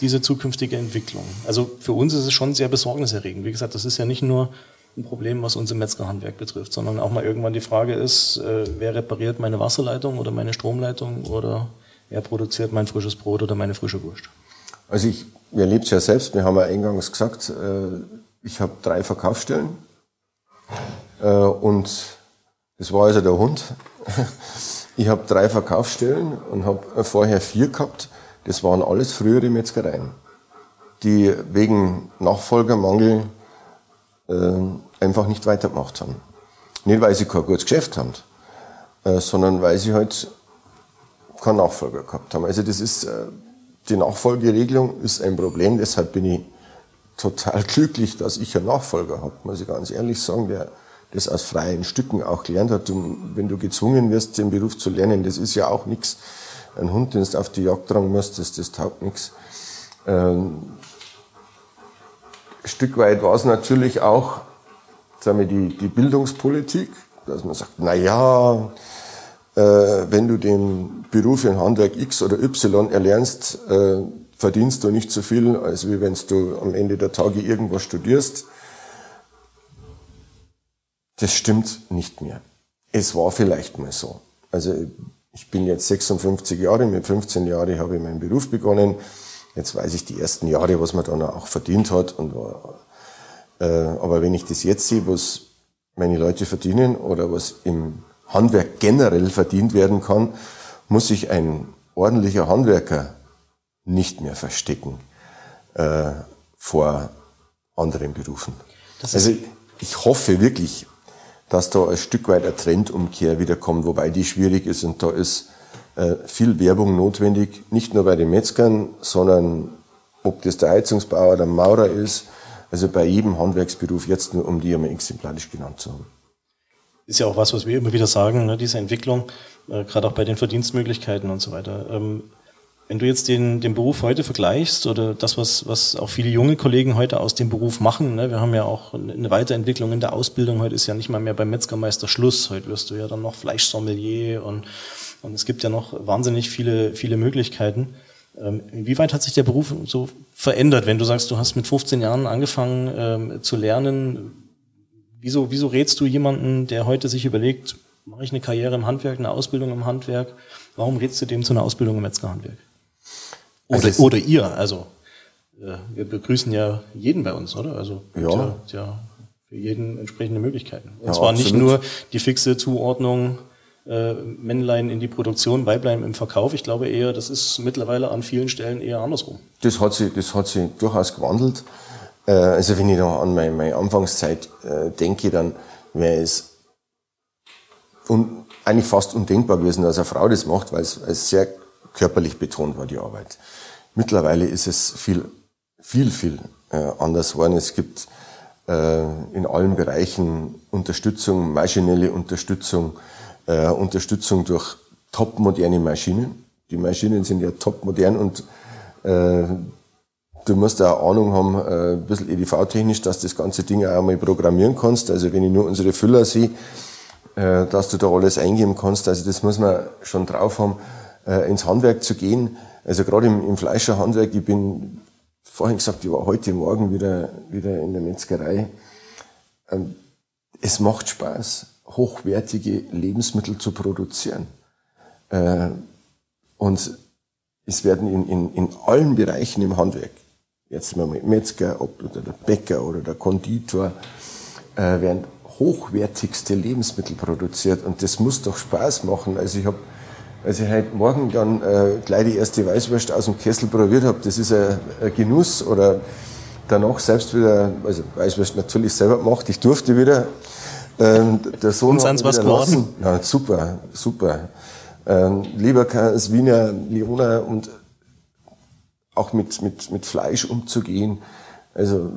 diese zukünftige Entwicklung? Also für uns ist es schon sehr besorgniserregend. Wie gesagt, das ist ja nicht nur ein Problem, was unser Metzgerhandwerk betrifft, sondern auch mal irgendwann die Frage ist, äh, wer repariert meine Wasserleitung oder meine Stromleitung oder wer produziert mein frisches Brot oder meine frische Wurst? Also ich, wir erlebt es ja selbst, wir haben ja eingangs gesagt, äh, ich habe drei Verkaufsstellen äh, und das war also der Hund. Ich habe drei Verkaufsstellen und habe vorher vier gehabt. Das waren alles frühere Metzgereien, die wegen Nachfolgermangel äh, einfach nicht weitergemacht haben. Nicht, weil sie kein gutes Geschäft haben, sondern weil sie halt keinen Nachfolger gehabt haben. Also das ist, die Nachfolgeregelung ist ein Problem, deshalb bin ich total glücklich, dass ich einen Nachfolger habe, muss ich ganz ehrlich sagen, der das aus freien Stücken auch gelernt hat. Und wenn du gezwungen wirst, den Beruf zu lernen, das ist ja auch nichts. Ein Hund, den du auf die Jagd tragen musst, das, das taugt nichts. Ähm, Stück weit war es natürlich auch sagen wir, die, die Bildungspolitik, dass man sagt, na ja, äh, wenn du den Beruf in Handwerk X oder Y erlernst, äh, verdienst du nicht so viel, als wie wenn du am Ende der Tage irgendwas studierst. Das stimmt nicht mehr. Es war vielleicht mal so. Also ich bin jetzt 56 Jahre, mit 15 Jahren habe ich meinen Beruf begonnen. Jetzt weiß ich die ersten Jahre, was man dann auch verdient hat. Und äh, aber wenn ich das jetzt sehe, was meine Leute verdienen oder was im Handwerk generell verdient werden kann, muss sich ein ordentlicher Handwerker nicht mehr verstecken äh, vor anderen Berufen. also ich hoffe wirklich, dass da ein Stück weit eine Trendumkehr wiederkommt, wobei die schwierig ist und da ist äh, viel Werbung notwendig, nicht nur bei den Metzgern, sondern ob das der Heizungsbauer, der Maurer ist, also bei jedem Handwerksberuf jetzt nur, um die einmal exemplarisch genannt zu haben. Ist ja auch was, was wir immer wieder sagen, ne, diese Entwicklung, äh, gerade auch bei den Verdienstmöglichkeiten und so weiter. Ähm, Wenn du jetzt den, den Beruf heute vergleichst oder das, was, was auch viele junge Kollegen heute aus dem Beruf machen, ne, wir haben ja auch eine Weiterentwicklung in der Ausbildung, heute ist ja nicht mal mehr beim Metzgermeister Schluss, heute wirst du ja dann noch Fleischsommelier und, und es gibt ja noch wahnsinnig viele, viele Möglichkeiten. Ähm, inwieweit hat sich der Beruf so verändert, wenn du sagst, du hast mit 15 Jahren angefangen ähm, zu lernen? Wieso, wieso rätst du jemanden, der heute sich überlegt, mache ich eine Karriere im Handwerk, eine Ausbildung im Handwerk? Warum rätst du dem zu einer Ausbildung im Metzgerhandwerk? Oder, also oder ihr, also äh, wir begrüßen ja jeden bei uns, oder? Also ja. ja, ja für jeden entsprechende Möglichkeiten. Und ja, zwar absolut. nicht nur die fixe Zuordnung äh, Männlein in die Produktion, Weiblein im Verkauf. Ich glaube eher, das ist mittlerweile an vielen Stellen eher andersrum. Das hat sich, das hat sich durchaus gewandelt. Äh, also wenn ich da an meine, meine Anfangszeit äh, denke, dann wäre es un, eigentlich fast undenkbar gewesen, dass eine Frau das macht, weil es, sehr körperlich betont war, die Arbeit. Mittlerweile ist es viel, viel, viel äh, anders geworden. Es gibt äh, in allen Bereichen Unterstützung, maschinelle Unterstützung, äh, Unterstützung durch topmoderne Maschinen. Die Maschinen sind ja topmodern und äh, du musst auch Ahnung haben, äh, ein bisschen EDV-technisch, dass das ganze Ding auch mal programmieren kannst. Also wenn ich nur unsere Füller sehe, äh, dass du da alles eingeben kannst, also das muss man schon drauf haben, äh, ins Handwerk zu gehen. Also gerade im, im Fleischerhandwerk, ich bin vorhin gesagt, ich war heute Morgen wieder, wieder in der Metzgerei. Ähm, es macht Spaß, hochwertige Lebensmittel zu produzieren. Äh, und es werden in, in, in allen Bereichen im Handwerk, jetzt mal Metzger oder der Bäcker oder der Konditor, äh, werden hochwertigste Lebensmittel produziert. Und das muss doch Spaß machen. Also ich habe als ich heute Morgen dann äh, gleich die erste Weißwurst aus dem Kessel probiert habe, das ist ein, ein Genuss. Oder danach selbst wieder, also Weißwurst natürlich selber gemacht, ich durfte wieder. Ähm, der Sohn Und was geworden? Ja, super, super. Ähm, lieber Wiener Leona und auch mit, mit, mit Fleisch umzugehen. Also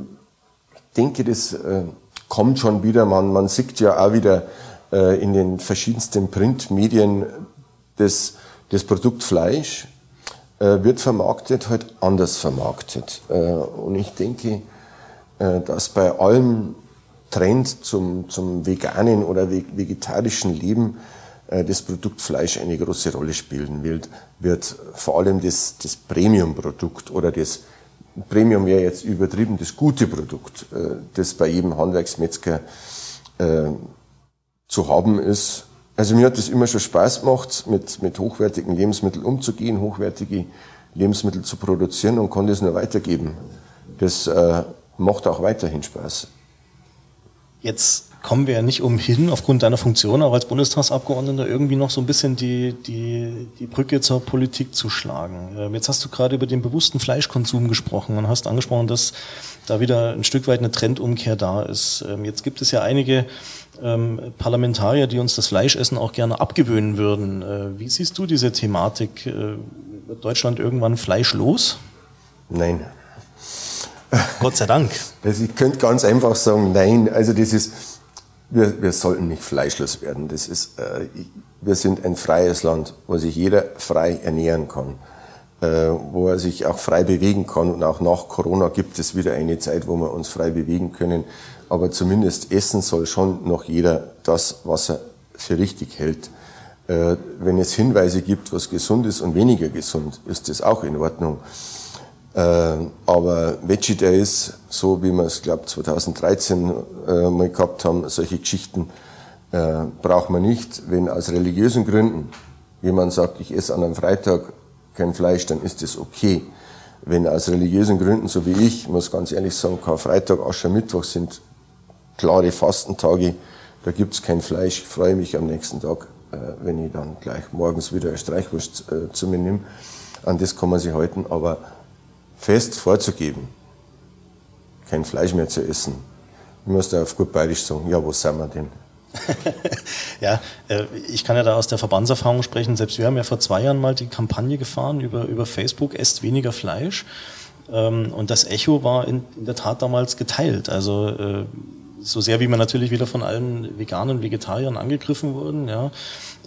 ich denke, das äh, kommt schon wieder. Man, man sieht ja auch wieder äh, in den verschiedensten Printmedien das, das Produkt Fleisch äh, wird vermarktet, halt anders vermarktet. Äh, und ich denke, äh, dass bei allem Trend zum, zum veganen oder vegetarischen Leben äh, das Produkt Fleisch eine große Rolle spielen wird, wird vor allem das, das Premium-Produkt oder das Premium wäre jetzt übertrieben, das gute Produkt, äh, das bei jedem Handwerksmetzger äh, zu haben ist, also mir hat es immer schon Spaß gemacht, mit, mit hochwertigen Lebensmitteln umzugehen, hochwertige Lebensmittel zu produzieren und konnte es nur weitergeben. Das äh, macht auch weiterhin Spaß. Jetzt kommen wir ja nicht umhin, aufgrund deiner Funktion auch als Bundestagsabgeordneter irgendwie noch so ein bisschen die, die, die Brücke zur Politik zu schlagen. Ähm, jetzt hast du gerade über den bewussten Fleischkonsum gesprochen und hast angesprochen, dass da wieder ein Stück weit eine Trendumkehr da ist. Ähm, jetzt gibt es ja einige ähm, Parlamentarier, die uns das Fleischessen auch gerne abgewöhnen würden. Äh, wie siehst du diese Thematik? Äh, wird Deutschland irgendwann fleischlos? Nein. Gott sei Dank. Also ich könnte ganz einfach sagen, nein. Also das ist, wir, wir sollten nicht fleischlos werden. Das ist, äh, wir sind ein freies Land, wo sich jeder frei ernähren kann, äh, wo er sich auch frei bewegen kann. Und auch nach Corona gibt es wieder eine Zeit, wo wir uns frei bewegen können aber zumindest essen soll schon noch jeder das, was er für richtig hält. Äh, wenn es Hinweise gibt, was gesund ist und weniger gesund, ist das auch in Ordnung. Äh, aber Veggie Days, so wie wir es, glaube 2013 äh, mal gehabt haben, solche Geschichten äh, braucht man nicht. Wenn aus religiösen Gründen jemand sagt, ich esse an einem Freitag kein Fleisch, dann ist das okay. Wenn aus religiösen Gründen, so wie ich, muss ganz ehrlich sagen, Karfreitag, Aschermittwoch sind klare Fastentage, da gibt's kein Fleisch. Ich freue mich am nächsten Tag, äh, wenn ich dann gleich morgens wieder eine Streichwurst äh, zu mir nehme. An das kann man sich halten, aber fest vorzugeben, kein Fleisch mehr zu essen, ich da auf gut bayerisch sagen, ja, wo sind wir denn? ja, äh, ich kann ja da aus der Verbandserfahrung sprechen. Selbst wir haben ja vor zwei Jahren mal die Kampagne gefahren über, über Facebook, esst weniger Fleisch. Ähm, und das Echo war in, in der Tat damals geteilt. Also so sehr wie wir natürlich wieder von allen Veganern Vegetariern angegriffen wurden, ja,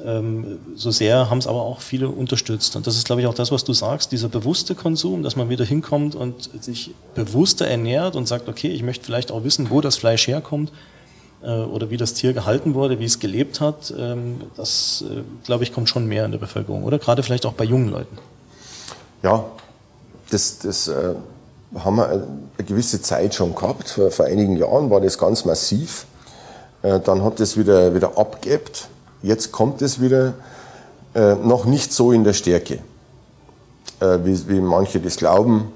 ähm, so sehr haben es aber auch viele unterstützt. Und das ist, glaube ich, auch das, was du sagst, dieser bewusste Konsum, dass man wieder hinkommt und sich bewusster ernährt und sagt, okay, ich möchte vielleicht auch wissen, wo das Fleisch herkommt äh, oder wie das Tier gehalten wurde, wie es gelebt hat. Ähm, das, äh, glaube ich, kommt schon mehr in der Bevölkerung, oder? Gerade vielleicht auch bei jungen Leuten. Ja, das, das äh, haben wir eine gewisse Zeit schon gehabt. Vor, vor einigen Jahren war das ganz massiv. Äh, dann hat es wieder, wieder abgeebbt. Jetzt kommt es wieder äh, noch nicht so in der Stärke, äh, wie, wie manche das glauben.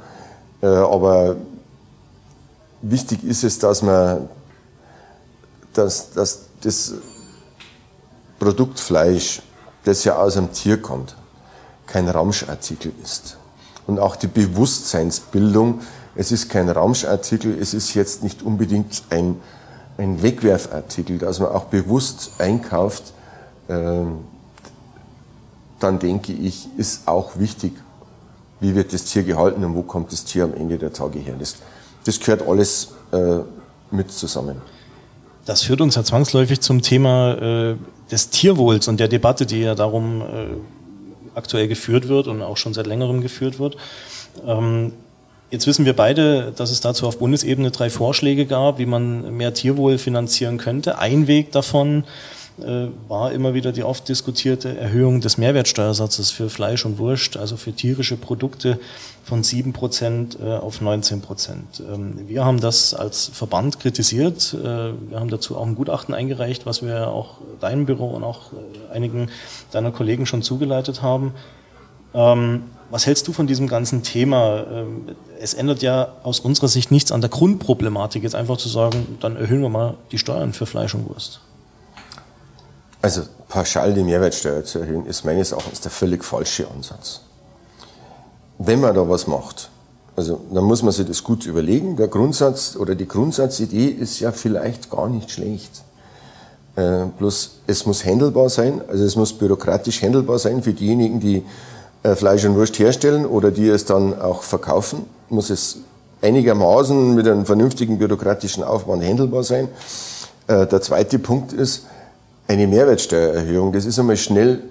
Aber wichtig ist es, dass man dass, dass das Produkt Fleisch, das ja aus einem Tier kommt, kein Ramschartikel ist. Und auch die Bewusstseinsbildung, es ist kein Ramschartikel, es ist jetzt nicht unbedingt ein, ein Wegwerfartikel, dass man auch bewusst einkauft, äh, dann denke ich, ist auch wichtig, wie wird das Tier gehalten und wo kommt das Tier am Ende der Tage her. Das, das gehört alles äh, mit zusammen. Das führt uns ja zwangsläufig zum Thema äh, des Tierwohls und der Debatte, die ja darum äh, aktuell geführt wird und auch schon seit längerem geführt wird. Ähm, jetzt wissen wir beide, dass es dazu auf Bundesebene drei Vorschläge gab, wie man mehr Tierwohl finanzieren könnte. Ein Weg davon war immer wieder die oft diskutierte Erhöhung des Mehrwertsteuersatzes für Fleisch und Wurst, also für tierische Produkte von 7 Prozent äh, auf 19 Prozent. Ähm, wir haben das als Verband kritisiert. Äh, wir haben dazu auch ein Gutachten eingereicht, was wir auch deinem Büro und auch einigen deiner Kollegen schon zugeleitet haben. Ähm, was hältst du von diesem ganzen Thema? Ähm, es ändert ja aus unserer Sicht nichts an der Grundproblematik, jetzt einfach zu sagen, dann erhöhen wir mal die Steuern für Fleisch und Wurst. Also pauschal die Mehrwertsteuer zu erhöhen, ist meines Erachtens der völlig falsche Ansatz. Wenn man da was macht, also dann muss man sich das gut überlegen. Der Grundsatz oder die Grundsatzidee ist ja vielleicht gar nicht schlecht. Äh, bloß es muss handelbar sein, also es muss bürokratisch handelbar sein für diejenigen, die äh, Fleisch und Wurst herstellen oder die es dann auch verkaufen. Muss es einigermaßen mit einem vernünftigen bürokratischen Aufwand handelbar sein. Äh, der zweite Punkt ist, eine Mehrwertsteuererhöhung, das ist einmal schnell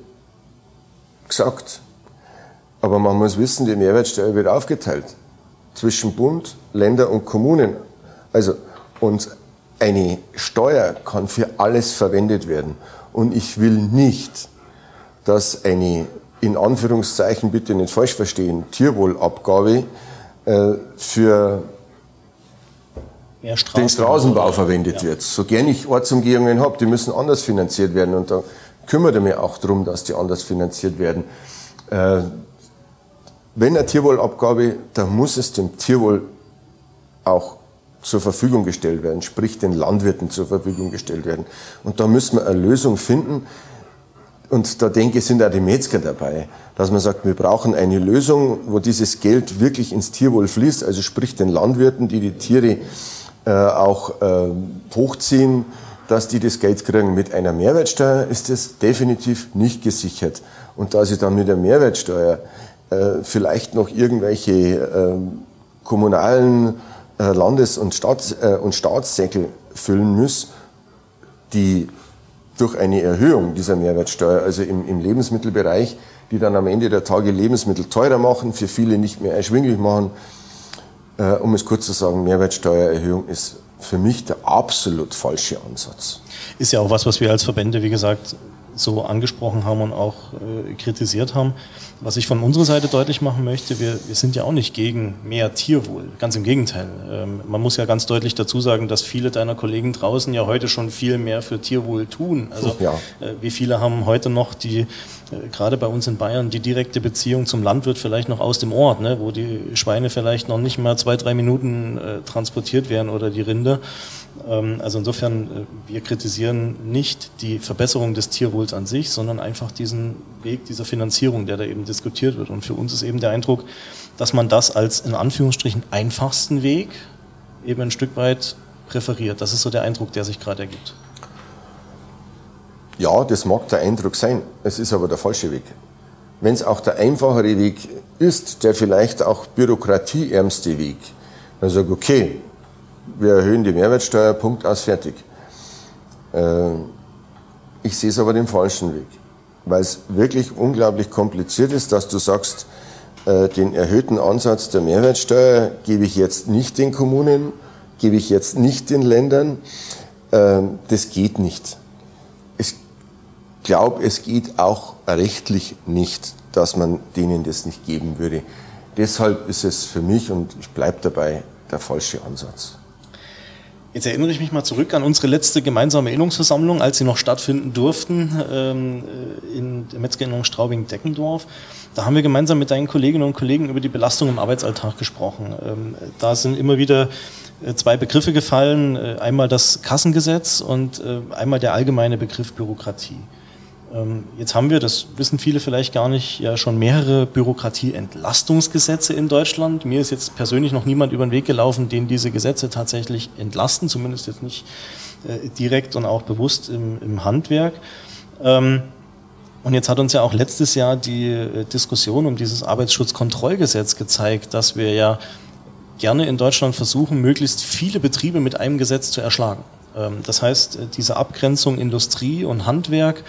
gesagt. Aber man muss wissen, die Mehrwertsteuer wird aufgeteilt zwischen Bund, Länder und Kommunen. Also, und eine Steuer kann für alles verwendet werden. Und ich will nicht, dass eine, in Anführungszeichen bitte nicht falsch verstehen, Tierwohlabgabe äh, für Straßen den Straßenbau verwendet ja. wird. So gern ich Ortsumgehungen habe, die müssen anders finanziert werden und da kümmere ich mich auch darum, dass die anders finanziert werden. Äh, wenn eine Tierwohlabgabe, dann muss es dem Tierwohl auch zur Verfügung gestellt werden, sprich den Landwirten zur Verfügung gestellt werden. Und da müssen wir eine Lösung finden. Und da denke ich, sind auch die Metzger dabei, dass man sagt, wir brauchen eine Lösung, wo dieses Geld wirklich ins Tierwohl fließt, also sprich den Landwirten, die die Tiere äh, auch äh, hochziehen, dass die das Geld kriegen. Mit einer Mehrwertsteuer ist das definitiv nicht gesichert. Und da sie dann mit der Mehrwertsteuer äh, vielleicht noch irgendwelche äh, kommunalen äh, Landes- und, Staats äh, und Staatssäckel füllen muss, die durch eine Erhöhung dieser Mehrwertsteuer, also im, im Lebensmittelbereich, die dann am Ende der Tage Lebensmittel teurer machen, für viele nicht mehr erschwinglich machen, um es kurz zu sagen, Mehrwertsteuererhöhung ist für mich der absolut falsche Ansatz. Ist ja auch was, was wir als Verbände, wie gesagt, so angesprochen haben und auch äh, kritisiert haben. Was ich von unserer Seite deutlich machen möchte, wir, wir sind ja auch nicht gegen mehr Tierwohl. Ganz im Gegenteil. Ähm, man muss ja ganz deutlich dazu sagen, dass viele deiner Kollegen draußen ja heute schon viel mehr für Tierwohl tun. Also ja. äh, wie viele haben heute noch die, äh, gerade bei uns in Bayern, die direkte Beziehung zum Landwirt vielleicht noch aus dem Ort, ne, wo die Schweine vielleicht noch nicht mal zwei, drei Minuten äh, transportiert werden oder die Rinder. Ähm, also insofern, äh, wir kritisieren nicht die Verbesserung des Tierwohls an sich, sondern einfach diesen Weg dieser Finanzierung, der da eben diskutiert wird. Und für uns ist eben der Eindruck, dass man das als in Anführungsstrichen einfachsten Weg eben ein Stück weit präferiert. Das ist so der Eindruck, der sich gerade ergibt. Ja, das mag der Eindruck sein. Es ist aber der falsche Weg. Wenn es auch der einfachere Weg ist, der vielleicht auch bürokratieärmste Weg, dann sage ich, okay, wir erhöhen die Mehrwertsteuer, Punkt aus, fertig. Äh, ich sehe es aber den falschen Weg, weil es wirklich unglaublich kompliziert ist, dass du sagst, äh, den erhöhten Ansatz der Mehrwertsteuer gebe ich jetzt nicht den Kommunen, gebe ich jetzt nicht den Ländern. Ähm, das geht nicht. Ich glaube, es geht auch rechtlich nicht, dass man denen das nicht geben würde. Deshalb ist es für mich, und ich bleibe dabei, der falsche Ansatz. Jetzt erinnere ich mich mal zurück an unsere letzte gemeinsame Innungsversammlung, als sie noch stattfinden durften, ähm, in der Metzgerinnung Straubing-Deckendorf. Da haben wir gemeinsam mit deinen Kolleginnen und Kollegen über die Belastung im Arbeitsalltag gesprochen. Ähm, da sind immer wieder äh, zwei Begriffe gefallen. Äh, einmal das Kassengesetz und äh, einmal der allgemeine Begriff Bürokratie. Ähm, jetzt haben wir, das wissen viele vielleicht gar nicht, ja schon mehrere Bürokratieentlastungsgesetze in Deutschland. Mir ist jetzt persönlich noch niemand über den Weg gelaufen, den diese Gesetze tatsächlich entlasten, zumindest jetzt nicht äh, direkt und auch bewusst im, im Handwerk. Ähm, und jetzt hat uns ja auch letztes Jahr die äh, Diskussion um dieses Arbeitsschutzkontrollgesetz gezeigt, dass wir ja gerne in Deutschland versuchen, möglichst viele Betriebe mit einem Gesetz zu erschlagen. Ähm, das heißt, äh, diese Abgrenzung Industrie und Handwerk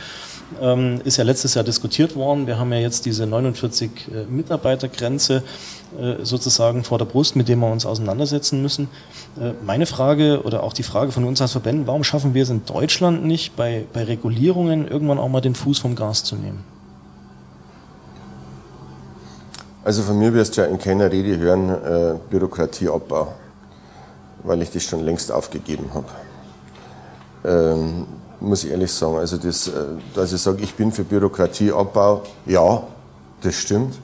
ähm, ist ja letztes Jahr diskutiert worden. Wir haben ja jetzt diese 49 äh, Mitarbeitergrenze äh, sozusagen vor der Brust, mit dem wir uns auseinandersetzen müssen. Äh, meine Frage oder auch die Frage von uns als Verbänden, warum schaffen wir es in Deutschland nicht, bei, bei Regulierungen irgendwann auch mal den Fuß vom Gas zu nehmen? Also von mir wirst du ja in keiner Rede hören, äh, Bürokratieabbau, weil ich das schon längst aufgegeben habe. Ähm, muss ich ehrlich sagen. Also, das, äh, dass ich sage, ich bin für Bürokratieabbau, ja, das stimmt.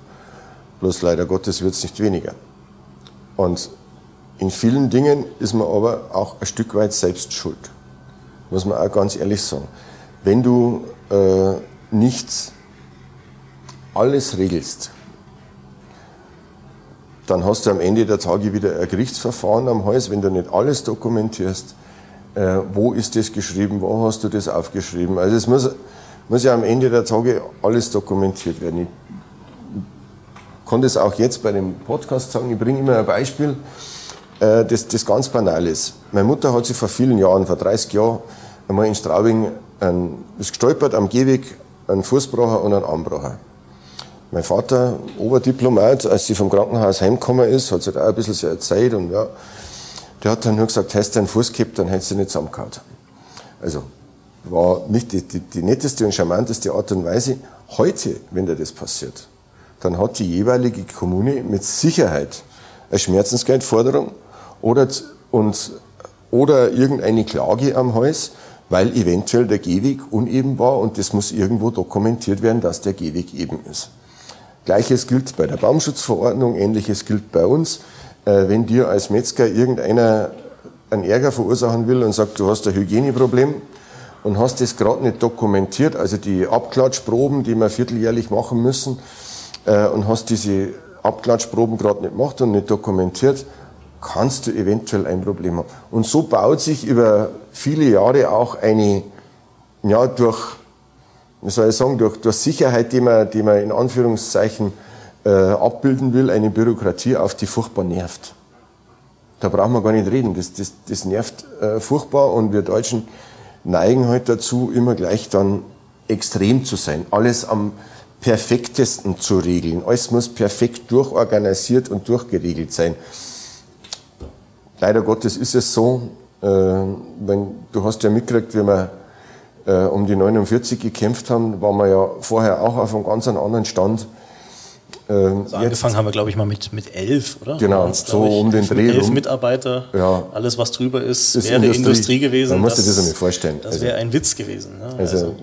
Bloß leider Gottes wird es nicht weniger. Und in vielen Dingen ist man aber auch ein Stück weit selbst schuld. Muss man auch ganz ehrlich sagen. Wenn du äh, nicht alles regelst, dann hast du am Ende der Tage wieder ein Gerichtsverfahren am Hals, wenn du nicht alles dokumentierst äh, wo ist das geschrieben, wo hast du das aufgeschrieben. Also es muss, muss ja am Ende der Tage alles dokumentiert werden. Ich kann das auch jetzt bei dem Podcast sagen, ich bringe immer ein Beispiel, äh, das, das ganz banal ist. Meine Mutter hat sich vor vielen Jahren, vor 30 Jahren, einmal in Straubing ein, ist gestolpert am Gehweg, einen Fußbrocher und einen Armbrocher. Mein Vater, Oberdiplomat, als sie vom Krankenhaus heimgekommen ist, hat sich auch ein bisschen so erzählt und ja, der hat dann nur gesagt, hast du einen Fuß gehabt, dann hättest du nicht zusammengehauen. Also, war nicht die, die, die netteste und charmanteste Art und Weise. Heute, wenn dir das passiert, dann hat die jeweilige Kommune mit Sicherheit eine Schmerzensgeldforderung oder, und, oder irgendeine Klage am Hals, weil eventuell der Gehweg uneben war und das muss irgendwo dokumentiert werden, dass der Gehweg eben ist. Gleiches gilt bei der Baumschutzverordnung, ähnliches gilt bei uns. Äh, wenn dir als Metzger irgendeiner einen Ärger verursachen will und sagt, du hast ein Hygieneproblem und hast das gerade nicht dokumentiert, also die Abklatschproben, die wir vierteljährlich machen müssen, äh, und hast diese Abklatschproben gerade nicht gemacht und nicht dokumentiert, kannst du eventuell ein Problem haben. Und so baut sich über viele Jahre auch eine, ja, durch, wie soll ich sagen, durch, durch Sicherheit, die man, die man in Anführungszeichen äh, abbilden will, eine Bürokratie auf, die furchtbar nervt. Da brauchen wir gar nicht reden. Das, das, das nervt äh, furchtbar und wir Deutschen neigen halt dazu, immer gleich dann extrem zu sein. Alles am perfektesten zu regeln. Alles muss perfekt durchorganisiert und durchgeregelt sein. Leider Gottes ist es so, äh, wenn, du hast ja mitgekriegt, wie wir äh, um die 49 gekämpft haben, waren wir ja vorher auch auf einem ganz anderen Stand. Ähm, also angefangen haben wir, glaube ich, mal mit, mit elf, oder? Genau, so um den Dreh. Elf Mitarbeiter, ja. alles was drüber ist, ist wäre Industrie, Industrie gewesen. Man muss sich das einmal vorstellen. Das wäre also, ein Witz gewesen. Ne? Also, also,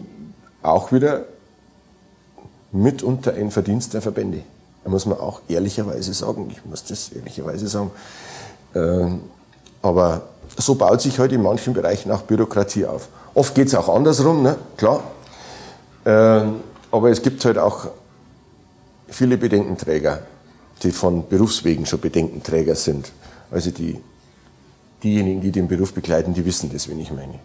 auch wieder mitunter ein Verdienst der Verbände. Da muss man auch ehrlicherweise sagen, ich muss das ehrlicherweise sagen. Ähm, aber so baut sich heute halt in manchen Bereichen auch Bürokratie auf. Oft geht es auch andersrum, ne? klar. Ähm, aber es gibt halt auch viele Bedenkenträger, die von Berufswegen schon Bedenkenträger sind. Also die, diejenigen, die den Beruf begleiten, die wissen das, wen ich meine.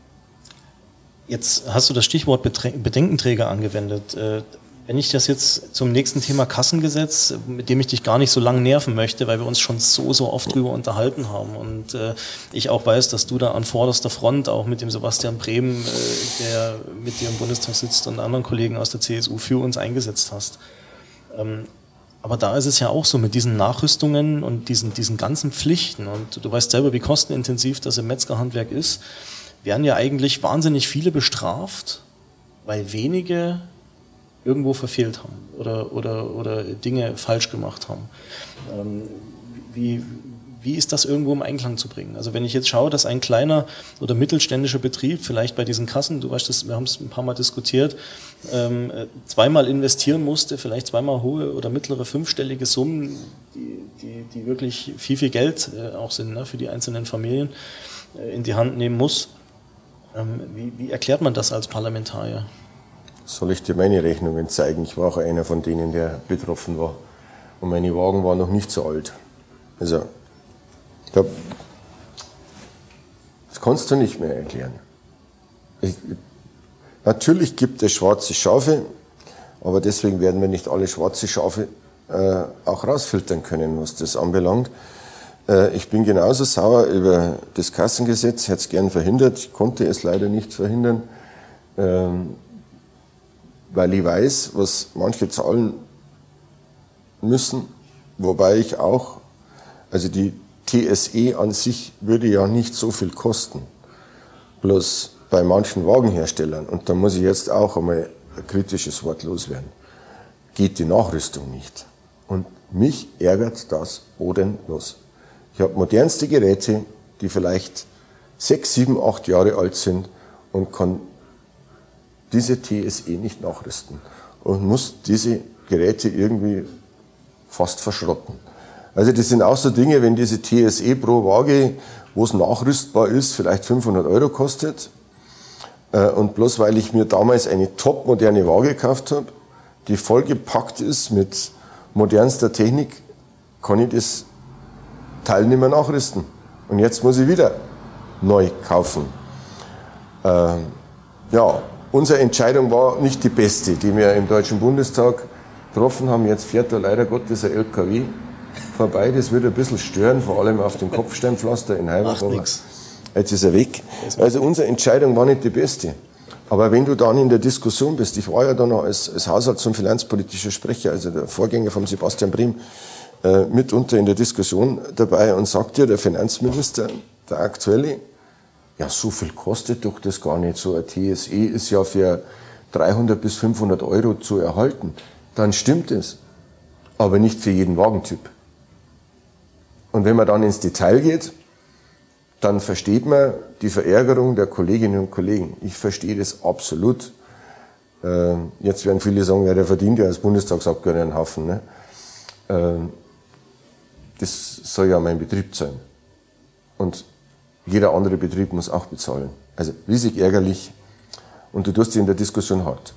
Jetzt hast du das Stichwort Bedenkenträger angewendet. Äh, Wenn ich das jetzt zum nächsten Thema Kassengesetz, mit dem ich dich gar nicht so lange nerven möchte, weil wir uns schon so, so oft drüber unterhalten haben und äh, ich auch weiß, dass du da an vorderster Front auch mit dem Sebastian Brehm, äh, der mit dir im Bundestag sitzt und anderen Kollegen aus der CSU für uns eingesetzt hast. Ähm, aber da ist es ja auch so mit diesen Nachrüstungen und diesen, diesen ganzen Pflichten und du weißt selber, wie kostenintensiv das im Metzgerhandwerk ist, werden ja eigentlich wahnsinnig viele bestraft, weil wenige irgendwo verfehlt haben oder, oder, oder Dinge falsch gemacht haben. Ähm, wie, wie ist das irgendwo im Einklang zu bringen? Also wenn ich jetzt schaue, dass ein kleiner oder mittelständischer Betrieb vielleicht bei diesen Kassen, du weißt das, wir haben es ein paar Mal diskutiert, ähm, zweimal investieren musste, vielleicht zweimal hohe oder mittlere fünfstellige Summen, die, die, die wirklich viel, viel Geld äh, auch sind ne, für die einzelnen Familien, äh, in die Hand nehmen muss. Ähm, wie, wie erklärt man das als Parlamentarier? Soll ich dir meine Rechnungen zeigen? Ich war auch einer von denen, der betroffen war. Und meine Wagen waren noch nicht so alt. Also, das kannst du nicht mehr erklären. Ich, natürlich gibt es schwarze Schafe, aber deswegen werden wir nicht alle schwarze Schafe äh, auch rausfiltern können, was das anbelangt. Äh, ich bin genauso sauer über das Kassengesetz, hätte es gern verhindert, konnte es leider nicht verhindern. Ähm, weil ich weiß, was manche zahlen müssen, wobei ich auch, also die TSE an sich würde ja nicht so viel kosten, bloß bei manchen Wagenherstellern, und da muss ich jetzt auch einmal ein kritisches Wort loswerden, geht die Nachrüstung nicht. Und mich ärgert das bodenlos. Ich habe modernste Geräte, die vielleicht sechs, sieben, acht Jahre alt sind und kann diese TSE nicht nachrüsten und muss diese Geräte irgendwie fast verschrotten. Also das sind auch so Dinge, wenn diese TSE pro Waage, wo es nachrüstbar ist, vielleicht 500 Euro kostet äh, und bloß weil ich mir damals eine top moderne Waage gekauft habe, die vollgepackt ist mit modernster Technik, kann ich das Teil nicht mehr nachrüsten. Und jetzt muss ich wieder neu kaufen. Ähm, ja, Unsere Entscheidung war nicht die beste, die wir im Deutschen Bundestag getroffen haben. Jetzt fährt da leider Gottes ein LKW vorbei. Das würde ein bisschen stören, vor allem auf dem Kopfsteinpflaster in Heimat. Jetzt ist er weg. Also unsere Entscheidung war nicht die beste. Aber wenn du dann in der Diskussion bist, ich war ja dann noch als, als Haushalts- und finanzpolitischer Sprecher, also der Vorgänger von Sebastian Brim, äh, mitunter in der Diskussion dabei und sagt dir der Finanzminister, der aktuelle, ja, so viel kostet doch das gar nicht. So ein TSE ist ja für 300 bis 500 Euro zu erhalten. Dann stimmt es. Aber nicht für jeden Wagentyp. Und wenn man dann ins Detail geht, dann versteht man die Verärgerung der Kolleginnen und Kollegen. Ich verstehe das absolut. Ähm, jetzt werden viele sagen, ja, der verdient ja als Bundestagsabgeordneter einen Haufen. Ne? Ähm, das soll ja mein Betrieb sein. Und jeder andere Betrieb muss auch bezahlen. Also riesig ärgerlich und du tust dich in der Diskussion hart.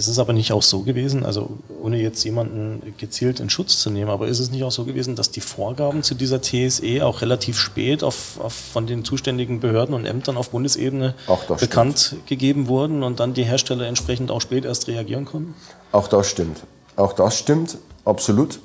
Ist es aber nicht auch so gewesen, also ohne jetzt jemanden gezielt in Schutz zu nehmen, aber ist es nicht auch so gewesen, dass die Vorgaben zu dieser TSE auch relativ spät auf, auf von den zuständigen Behörden und Ämtern auf Bundesebene bekannt stimmt. gegeben wurden und dann die Hersteller entsprechend auch spät erst reagieren konnten? Auch das stimmt. Auch das stimmt, absolut.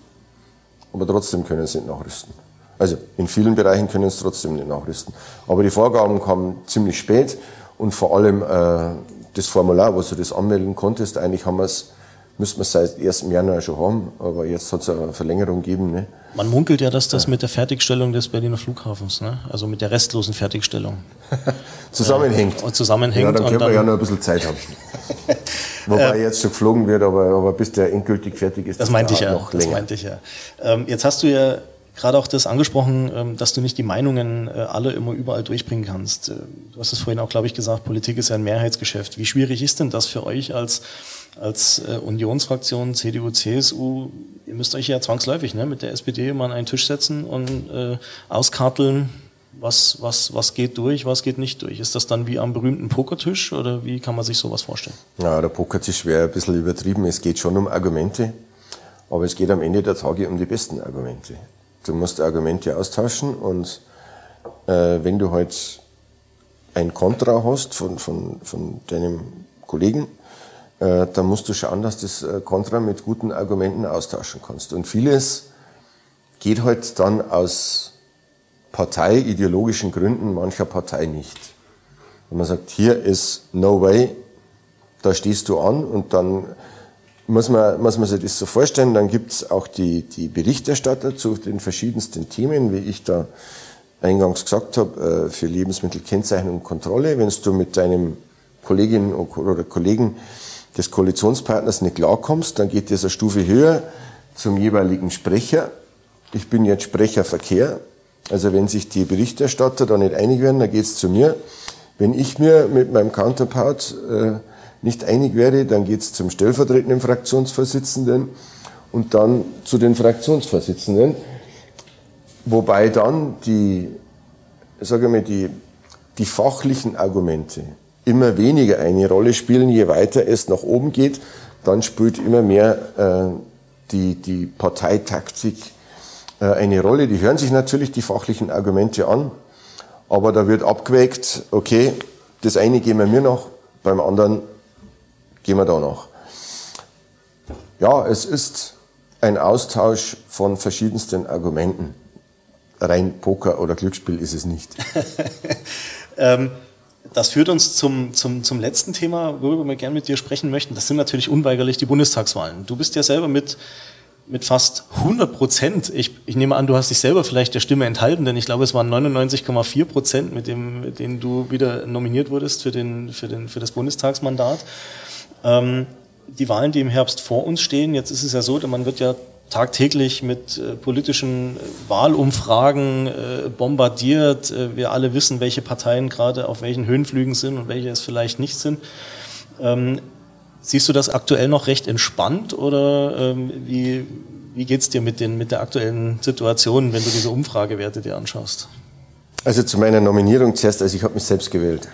Aber trotzdem können sie nicht nachrüsten. Also in vielen Bereichen können es trotzdem nicht nachrüsten. Aber die Vorgaben kamen ziemlich spät und vor allem äh, das Formular, wo du das anmelden konntest, eigentlich haben wir es, müssten wir es seit 1. Januar schon haben, aber jetzt hat es eine Verlängerung gegeben. Ne? Man munkelt ja, dass das mit der Fertigstellung des Berliner Flughafens, ne? also mit der restlosen Fertigstellung zusammenhängt. Äh, zusammenhängt. Ja, dann können wir ja noch ein bisschen Zeit haben. Wobei äh, jetzt schon geflogen wird, aber, aber bis der endgültig fertig ist, das, das meinte ich ja. noch länger. Das meinte ich ja. Ähm, jetzt hast du ja gerade auch das angesprochen, ähm, dass du nicht die Meinungen äh, alle immer überall durchbringen kannst. Äh, du hast es vorhin auch, glaube ich, gesagt, Politik ist ja ein Mehrheitsgeschäft. Wie schwierig ist denn das für euch als, als äh, Unionsfraktion, CDU, CSU? Ihr müsst euch ja zwangsläufig ne, mit der SPD immer an einen Tisch setzen und äh, auskarteln, was, was, was geht durch, was geht nicht durch. Ist das dann wie am berühmten Pokertisch oder wie kann man sich sowas vorstellen? Ja, der Pokertisch wäre ein bisschen übertrieben. Es geht schon um Argumente, aber es geht am Ende der Tage um die besten Argumente. Du musst Argumente austauschen und äh, wenn du halt ein Kontra hast von, von, von deinem Kollegen, äh, dann musst du schauen, dass du das äh, Kontra mit guten Argumenten austauschen kannst. Und vieles geht halt dann aus parteiideologischen Gründen mancher Partei nicht. Wenn man sagt, hier ist no way, da stehst du an und dann muss man, muss man sich das so vorstellen, dann gibt es auch die, die Berichterstatter zu den verschiedensten Themen, wie ich da eingangs gesagt habe, äh, für Lebensmittelkennzeichnung und Kontrolle. Wenn du mit deinem Kolleginnen oder Kollegen des Koalitionspartners nicht klarkommst, dann geht das eine Stufe höher zum jeweiligen Sprecher. Ich bin jetzt Sprecher Verkehr. Also wenn sich die Berichterstatter da nicht einig werden, dann geht es zu mir. Wenn ich mir mit meinem Counterpart äh, nicht einig werde, dann geht es zum stellvertretenden Fraktionsvorsitzenden und dann zu den Fraktionsvorsitzenden. Wobei dann die, sage mal, die, die fachlichen Argumente immer weniger eine Rolle spielen, je weiter es nach oben geht, dann spielt immer mehr äh, die, die Parteitaktik äh, eine Rolle. Die hören sich natürlich die fachlichen Argumente an, aber da wird abgewägt, okay, das eine gehen wir mir nach, beim anderen gehen wir da nach. Ja, es ist ein Austausch von verschiedensten Argumenten. Rein Poker oder Glücksspiel ist es nicht. ähm das führt uns zum, zum, zum letzten Thema, worüber wir gerne mit dir sprechen möchten. Das sind natürlich unweigerlich die Bundestagswahlen. Du bist ja selber mit, mit fast 100 Prozent, ich, ich nehme an, du hast dich selber vielleicht der Stimme enthalten, denn ich glaube, es waren 99,4 Prozent, mit, dem, mit denen du wieder nominiert wurdest für, den, für, den, für das Bundestagsmandat. Ähm, die Wahlen, die im Herbst vor uns stehen, jetzt ist es ja so, man wird ja tagtäglich mit äh, politischen äh, Wahlumfragen äh, bombardiert. Äh, wir alle wissen, welche Parteien gerade auf welchen Höhenflügen sind und welche es vielleicht nicht sind. Ähm, siehst du das aktuell noch recht entspannt oder ähm, wie, wie geht es dir mit, den, mit der aktuellen Situation, wenn du diese Umfragewerte dir anschaust? Also zu meiner Nominierung zuerst, also ich habe mich selbst gewählt.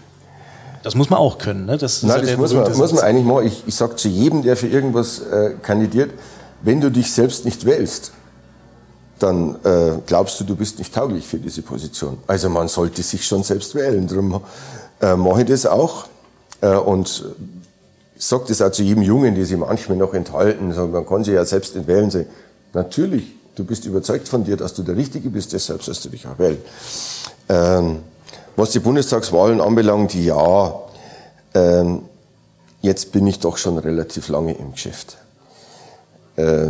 Das muss man auch können, ne? Das Nein, das muss man, muss man eigentlich machen. Ich, ich sage zu jedem, der für irgendwas äh, kandidiert, wenn du dich selbst nicht wählst, dann äh, glaubst du, du bist nicht tauglich für diese Position. Also man sollte sich schon selbst wählen. Darum äh, mache ich das auch. Äh, und ich sage das auch zu jedem Jungen, die sich manchmal noch enthalten. Sagen, man kann sich ja selbst nicht wählen. Sagen, natürlich, du bist überzeugt von dir, dass du der Richtige bist, deshalb sollst du dich auch wählen. Ähm, was die Bundestagswahlen anbelangt, ja, ähm, jetzt bin ich doch schon relativ lange im Geschäft. Äh,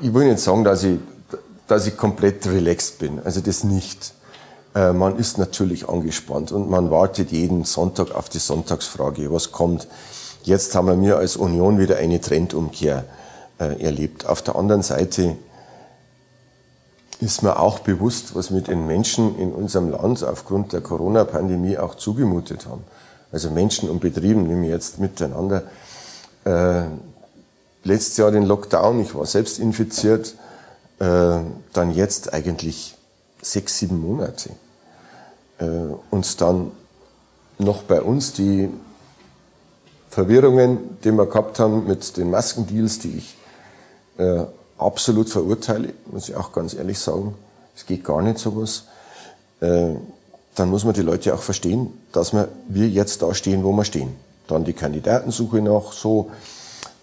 ich will nicht sagen, dass ich, dass ich komplett relaxed bin. Also das nicht. Äh, man ist natürlich angespannt und man wartet jeden Sonntag auf die Sonntagsfrage, was kommt. Jetzt haben wir als Union wieder eine Trendumkehr äh, erlebt. Auf der anderen Seite ist mir auch bewusst, was wir den Menschen in unserem Land aufgrund der Corona-Pandemie auch zugemutet haben. Also Menschen und Betrieben nehmen jetzt miteinander äh, letztes Jahr den Lockdown, ich war selbst infiziert, äh, dann jetzt eigentlich sechs, sieben Monate. Äh, und dann noch bei uns die Verwirrungen, die wir gehabt haben mit den Maskendeals, die ich äh, absolut verurteile, muss ich auch ganz ehrlich sagen. Es geht gar nicht sowas. Äh, dann muss man die Leute auch verstehen, dass wir, wir jetzt da stehen, wo wir stehen. Dann die Kandidatensuche noch so,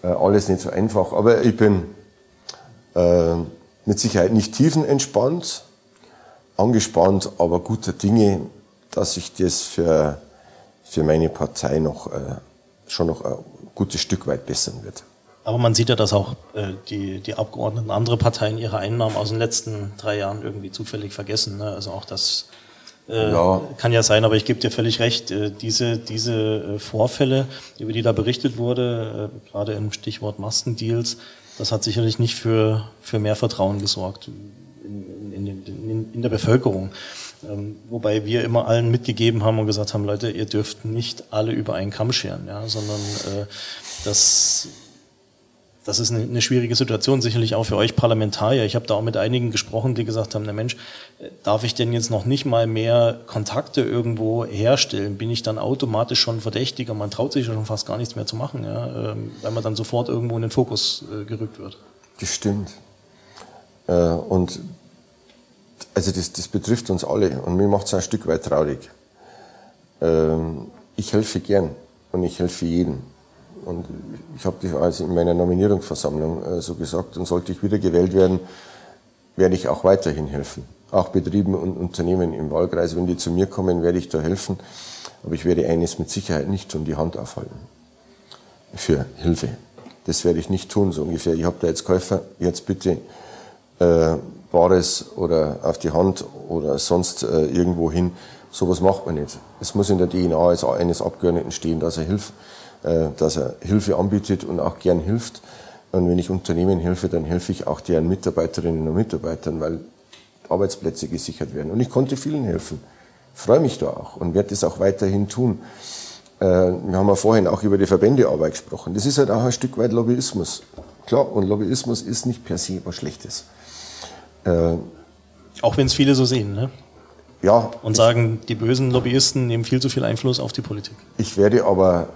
äh, alles nicht so einfach. Aber ich bin äh, mit Sicherheit nicht tiefenentspannt, angespannt, aber guter Dinge, dass sich das für, für meine Partei noch, äh, schon noch ein gutes Stück weit bessern wird. Aber man sieht ja, dass auch äh, die, die Abgeordneten anderer Parteien ihre Einnahmen aus den letzten drei Jahren irgendwie zufällig vergessen. Ne? Also auch das äh, ja. Kann ja sein, aber ich gebe dir völlig recht. Äh, diese, diese äh, Vorfälle, über die da berichtet wurde, gerade im Stichwort Maskendeals, das hat sicherlich nicht für, für mehr Vertrauen gesorgt in, in, in, in der Bevölkerung. Ähm, wobei wir immer allen mitgegeben haben und gesagt haben, Leute, ihr dürft nicht alle über einen Kamm scheren, ja, sondern äh, das das ist eine, schwierige Situation, sicherlich auch für euch Parlamentarier. Ich habe da auch mit einigen gesprochen, die gesagt haben, na Mensch, darf ich denn jetzt noch nicht mal mehr Kontakte irgendwo herstellen? Bin ich dann automatisch schon verdächtiger? Man traut sich schon fast gar nichts mehr zu machen, ja, ähm, weil man dann sofort irgendwo in den Fokus äh, gerückt wird. Das stimmt. Äh, und also das, das betrifft uns alle und mir macht es ein Stück weit traurig. Ähm, ich helfe gern und ich helfe jedem. Und ich habe das also in meiner Nominierungsversammlung äh, so gesagt. Und sollte ich wieder gewählt werden, werde ich auch weiterhin helfen. Auch Betrieben und Unternehmen im Wahlkreis, wenn die zu mir kommen, werde ich da helfen. Aber ich werde eines mit Sicherheit nicht tun, die Hand aufhalten. Für Hilfe. Das werde ich nicht tun, so ungefähr. Ich habe da jetzt Käufer, jetzt bitte äh, Bares oder auf die Hand oder sonst äh, irgendwo hin. Sowas macht man nicht. Es muss in der DNA eines Abgeordneten stehen, dass er hilft, dass er Hilfe anbietet und auch gern hilft. Und wenn ich Unternehmen helfe, dann helfe ich auch deren Mitarbeiterinnen und Mitarbeitern, weil Arbeitsplätze gesichert werden. Und ich konnte vielen helfen. Freue mich da auch und werde das auch weiterhin tun. Äh, wir haben ja vorhin auch über die Verbändearbeit gesprochen. Das ist halt auch ein Stück weit Lobbyismus. Klar, und Lobbyismus ist nicht per se was Schlechtes. Äh, auch wenn es viele so sehen, ne? Ja. Und sagen, die bösen Lobbyisten nehmen viel zu viel Einfluss auf die Politik. Ich werde aber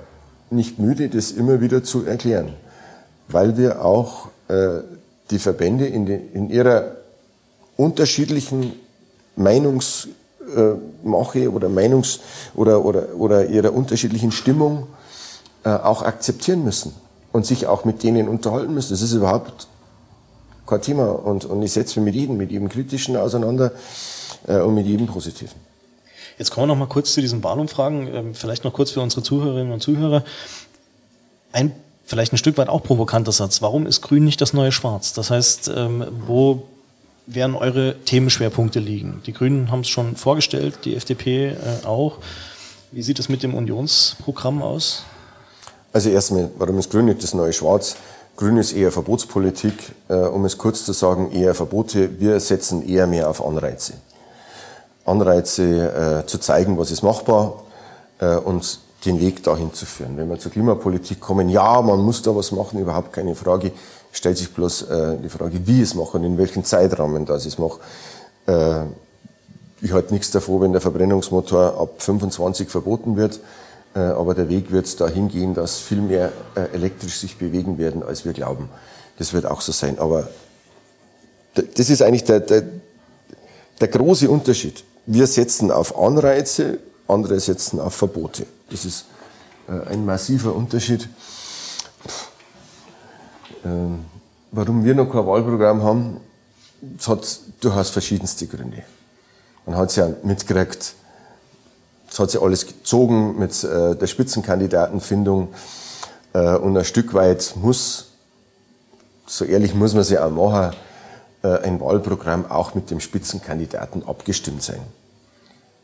nicht müde, das immer wieder zu erklären, weil wir auch äh, die Verbände in, den, in ihrer unterschiedlichen Meinungsmache äh, oder Meinungs- oder, oder, oder ihrer unterschiedlichen Stimmung äh, auch akzeptieren müssen und sich auch mit denen unterhalten müssen. Das ist überhaupt kein Thema und, und ich setze mich mit jedem, mit jedem Kritischen auseinander äh, und mit jedem Positiven. Jetzt kommen wir noch mal kurz zu diesen Wahlumfragen, ähm, vielleicht noch kurz für unsere Zuhörerinnen und Zuhörer. Ein vielleicht ein Stück weit auch provokanter Satz. Warum ist Grün nicht das neue Schwarz? Das heißt, ähm, wo werden eure Themenschwerpunkte liegen? Die Grünen haben es schon vorgestellt, die FDP äh, auch. Wie sieht es mit dem Unionsprogramm aus? Also erstmal, warum ist Grün nicht das neue Schwarz? Grün ist eher Verbotspolitik, äh, um es kurz zu sagen, eher Verbote. Wir setzen eher mehr auf Anreize. Anreize äh, zu zeigen, was ist machbar äh, und den Weg dahin zu führen. Wenn wir zur Klimapolitik kommen, ja, man muss da was machen, überhaupt keine Frage. Stellt sich bloß äh, die Frage, wie es machen, in welchen Zeitrahmen das macht. Äh, ich halte nichts davor, wenn der Verbrennungsmotor ab 25 verboten wird, äh, aber der Weg wird dahin gehen, dass viel mehr äh, elektrisch sich bewegen werden, als wir glauben. Das wird auch so sein. Aber das ist eigentlich der, der, der große Unterschied. Wir setzen auf Anreize, andere setzen auf Verbote. Das ist äh, ein massiver Unterschied. Ähm, warum wir noch kein Wahlprogramm haben, das hat durchaus verschiedenste Gründe. Man hat es ja mitgekriegt, es hat sich alles gezogen mit äh, der Spitzenkandidatenfindung äh, und ein Stück weit muss, so ehrlich muss man sich auch machen, ein Wahlprogramm auch mit dem Spitzenkandidaten abgestimmt sein.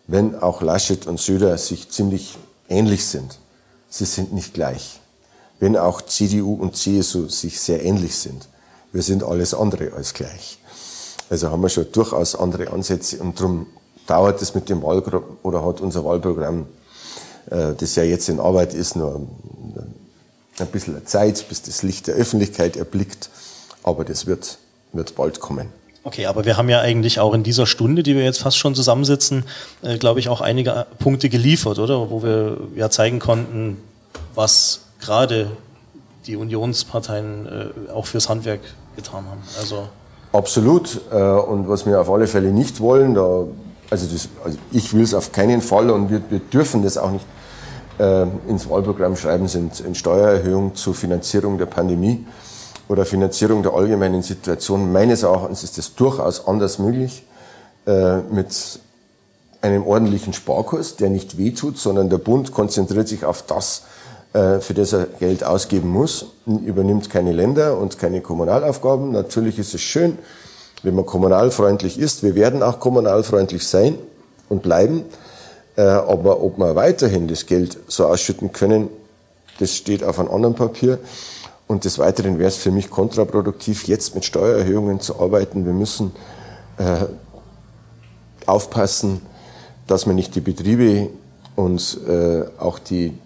Wenn auch Laschet und Söder sich ziemlich ähnlich sind, sie sind nicht gleich. Wenn auch CDU und CSU sich sehr ähnlich sind, wir sind alles andere als gleich. Also haben wir schon durchaus andere Ansätze und darum dauert es mit dem Wahlprogramm oder hat unser Wahlprogramm, äh, das ja jetzt in Arbeit ist, nur ein bisschen Zeit, bis das Licht der Öffentlichkeit erblickt. Aber das wird wird bald kommen. Okay, aber wir haben ja eigentlich auch in dieser Stunde, die wir jetzt fast schon zusammensitzen, äh, glaube ich, auch einige Punkte geliefert, oder? Wo wir ja zeigen konnten, was gerade die Unionsparteien äh, auch fürs Handwerk getan haben. Also Absolut. Äh, und was wir auf alle Fälle nicht wollen, da, also, das, also ich will es auf keinen Fall und wir, wir dürfen das auch nicht äh, ins Wahlprogramm schreiben, sind Steuererhöhungen zur Finanzierung der Pandemie oder Finanzierung der allgemeinen Situation. Meines Erachtens ist es durchaus anders möglich äh, mit einem ordentlichen Sparkurs, der nicht wehtut, sondern der Bund konzentriert sich auf das, äh, für das er Geld ausgeben muss, übernimmt keine Länder und keine Kommunalaufgaben. Natürlich ist es schön, wenn man kommunalfreundlich ist. Wir werden auch kommunalfreundlich sein und bleiben. Äh, aber ob wir weiterhin das Geld so ausschütten können, das steht auf einem anderen Papier. Und des Weiteren wäre es für mich kontraproduktiv, jetzt mit Steuererhöhungen zu arbeiten. Wir müssen äh, aufpassen, dass wir nicht die Betriebe und äh, auch die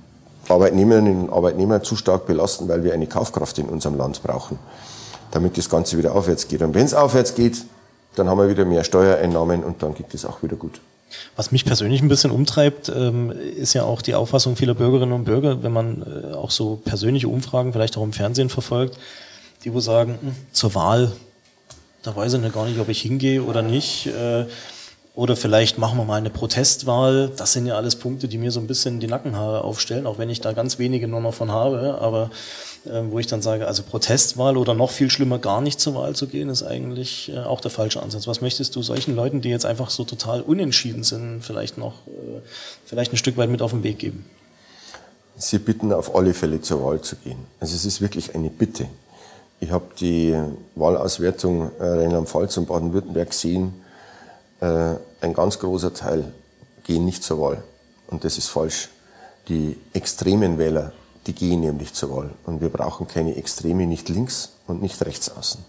Arbeitnehmerinnen und Arbeitnehmer zu stark belasten, weil wir eine Kaufkraft in unserem Land brauchen, damit das Ganze wieder aufwärts geht. Und wenn es aufwärts geht, dann haben wir wieder mehr Steuereinnahmen und dann geht es auch wieder gut. Was mich persönlich ein bisschen umtreibt, ähm, ist ja auch die Auffassung vieler Bürgerinnen und Bürger, wenn man äh, auch so persönliche Umfragen vielleicht auch im Fernsehen verfolgt, die wo sagen, hm, zur Wahl, da weiß ich gar nicht, ob ich hingehe oder nicht. Oder vielleicht machen wir mal eine Protestwahl. Das sind ja alles Punkte, die mir so ein bisschen die Nackenhaare aufstellen, auch wenn ich da ganz wenige nur noch von habe. Aber äh, wo ich dann sage, also Protestwahl oder noch viel schlimmer, gar nicht zur Wahl zu gehen, ist eigentlich äh, auch der falsche Ansatz. Was möchtest du solchen Leuten, die jetzt einfach so total unentschieden sind, vielleicht noch äh, vielleicht ein Stück weit mit auf den Weg geben? Sie bitten auf alle Fälle zur Wahl zu gehen. Also es ist wirklich eine Bitte. Ich habe die Wahlauswertung äh, Rheinland-Pfalz und Baden-Württemberg gesehen äh, ein ganz großer Teil gehen nicht zur Wahl. Und das ist falsch. Die extremen Wähler, die gehen nämlich zur Wahl. Und wir brauchen keine Extreme, nicht links und nicht rechts außen.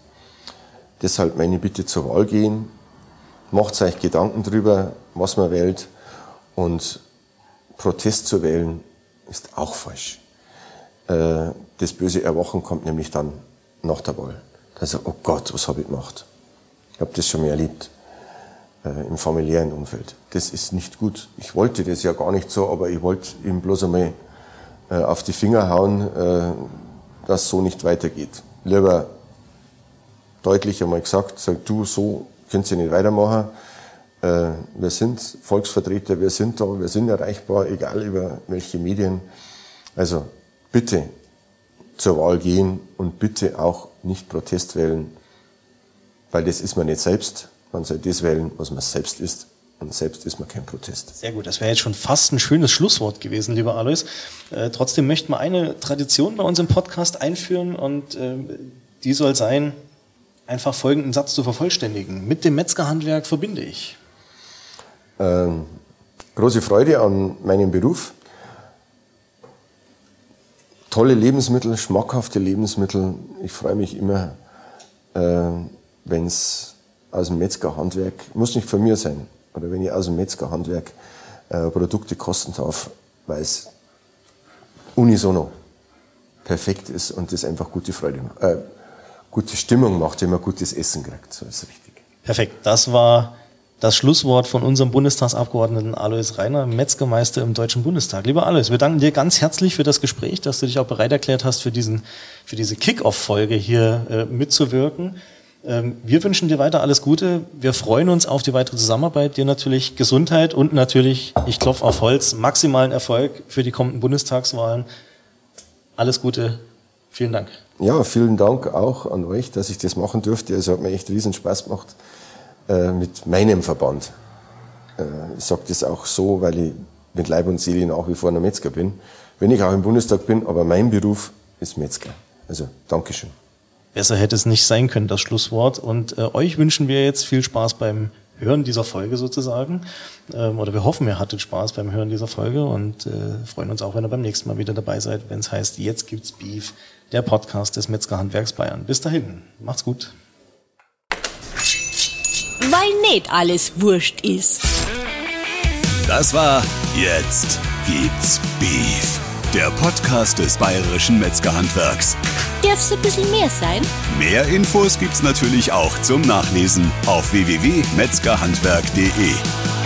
Deshalb meine Bitte zur Wahl gehen. Macht euch Gedanken darüber, was man wählt. Und Protest zu wählen ist auch falsch. Äh, das böse Erwachen kommt nämlich dann nach der Wahl. Also, oh Gott, was habe ich gemacht? Ich habe das schon mal erlebt im familiären Umfeld. Das ist nicht gut. Ich wollte das ja gar nicht so, aber ich wollte ihm bloß einmal äh, auf die Finger hauen, äh, dass so nicht weitergeht. Lieber deutlich einmal gesagt, sag du, so könnt ihr nicht weitermachen. Äh, wir sind Volksvertreter, wir sind da, wir sind erreichbar, egal über welche Medien. Also bitte zur Wahl gehen und bitte auch nicht Protest wählen, weil das ist man nicht selbst. Man soll das wählen, was man selbst ist. Und selbst ist man kein Protest. Sehr gut, das wäre jetzt schon fast ein schönes Schlusswort gewesen, lieber Alois. Äh, trotzdem möchten wir eine Tradition bei uns im Podcast einführen und äh, die soll sein, einfach folgenden Satz zu vervollständigen. Mit dem Metzgerhandwerk verbinde ich. Ähm, große Freude an meinem Beruf. Tolle Lebensmittel, schmackhafte Lebensmittel. Ich freue mich immer, äh, wenn es aus dem Metzgerhandwerk, muss nicht von mir sein, oder wenn ich aus dem Metzgerhandwerk äh, Produkte kosten darf, weil es unisono perfekt ist und das einfach gute Freude, äh, gute Stimmung macht, wenn man gutes Essen kriegt. So ist richtig. Perfekt. Das war das Schlusswort von unserem Bundestagsabgeordneten Alois Reiner, Metzgermeister im Deutschen Bundestag. Lieber Alois, wir danken dir ganz herzlich für das Gespräch, dass du dich auch bereit erklärt hast, für, diesen, für diese Kick-Off-Folge hier äh, mitzuwirken. Ähm, wir wünschen dir weiter alles Gute. Wir freuen uns auf die weitere Zusammenarbeit. Dir natürlich Gesundheit und natürlich, ich klopfe auf Holz, maximalen Erfolg für die kommenden Bundestagswahlen. Alles Gute. Vielen Dank. Ja, vielen Dank auch an euch, dass ich das machen durfte. Es hat mir echt riesen Spaß gemacht äh, mit meinem Verband. Äh, ich sage das auch so, weil ich mit Leib und Seele nach wie vor ein Metzger bin. Wenn ich auch im Bundestag bin, aber mein Beruf ist Metzger. Also, Dankeschön. Besser hätte es nicht sein können, das Schlusswort. Und äh, euch wünschen wir jetzt viel Spaß beim Hören dieser Folge sozusagen. Ähm, oder wir hoffen, ihr hattet Spaß beim Hören dieser Folge und äh, freuen uns auch, wenn ihr beim nächsten Mal wieder dabei seid, wenn es heißt, jetzt gibt's Beef, der Podcast des Metzgerhandwerks Bayern. Bis dahin, macht's gut. Weil nicht alles wurscht ist. Das war Jetzt gibt's Beef. Der Podcast des Bayerischen Metzgerhandwerks. Darf's ein bisschen mehr sein? Mehr Infos gibt's natürlich auch zum Nachlesen auf www.metzgerhandwerk.de.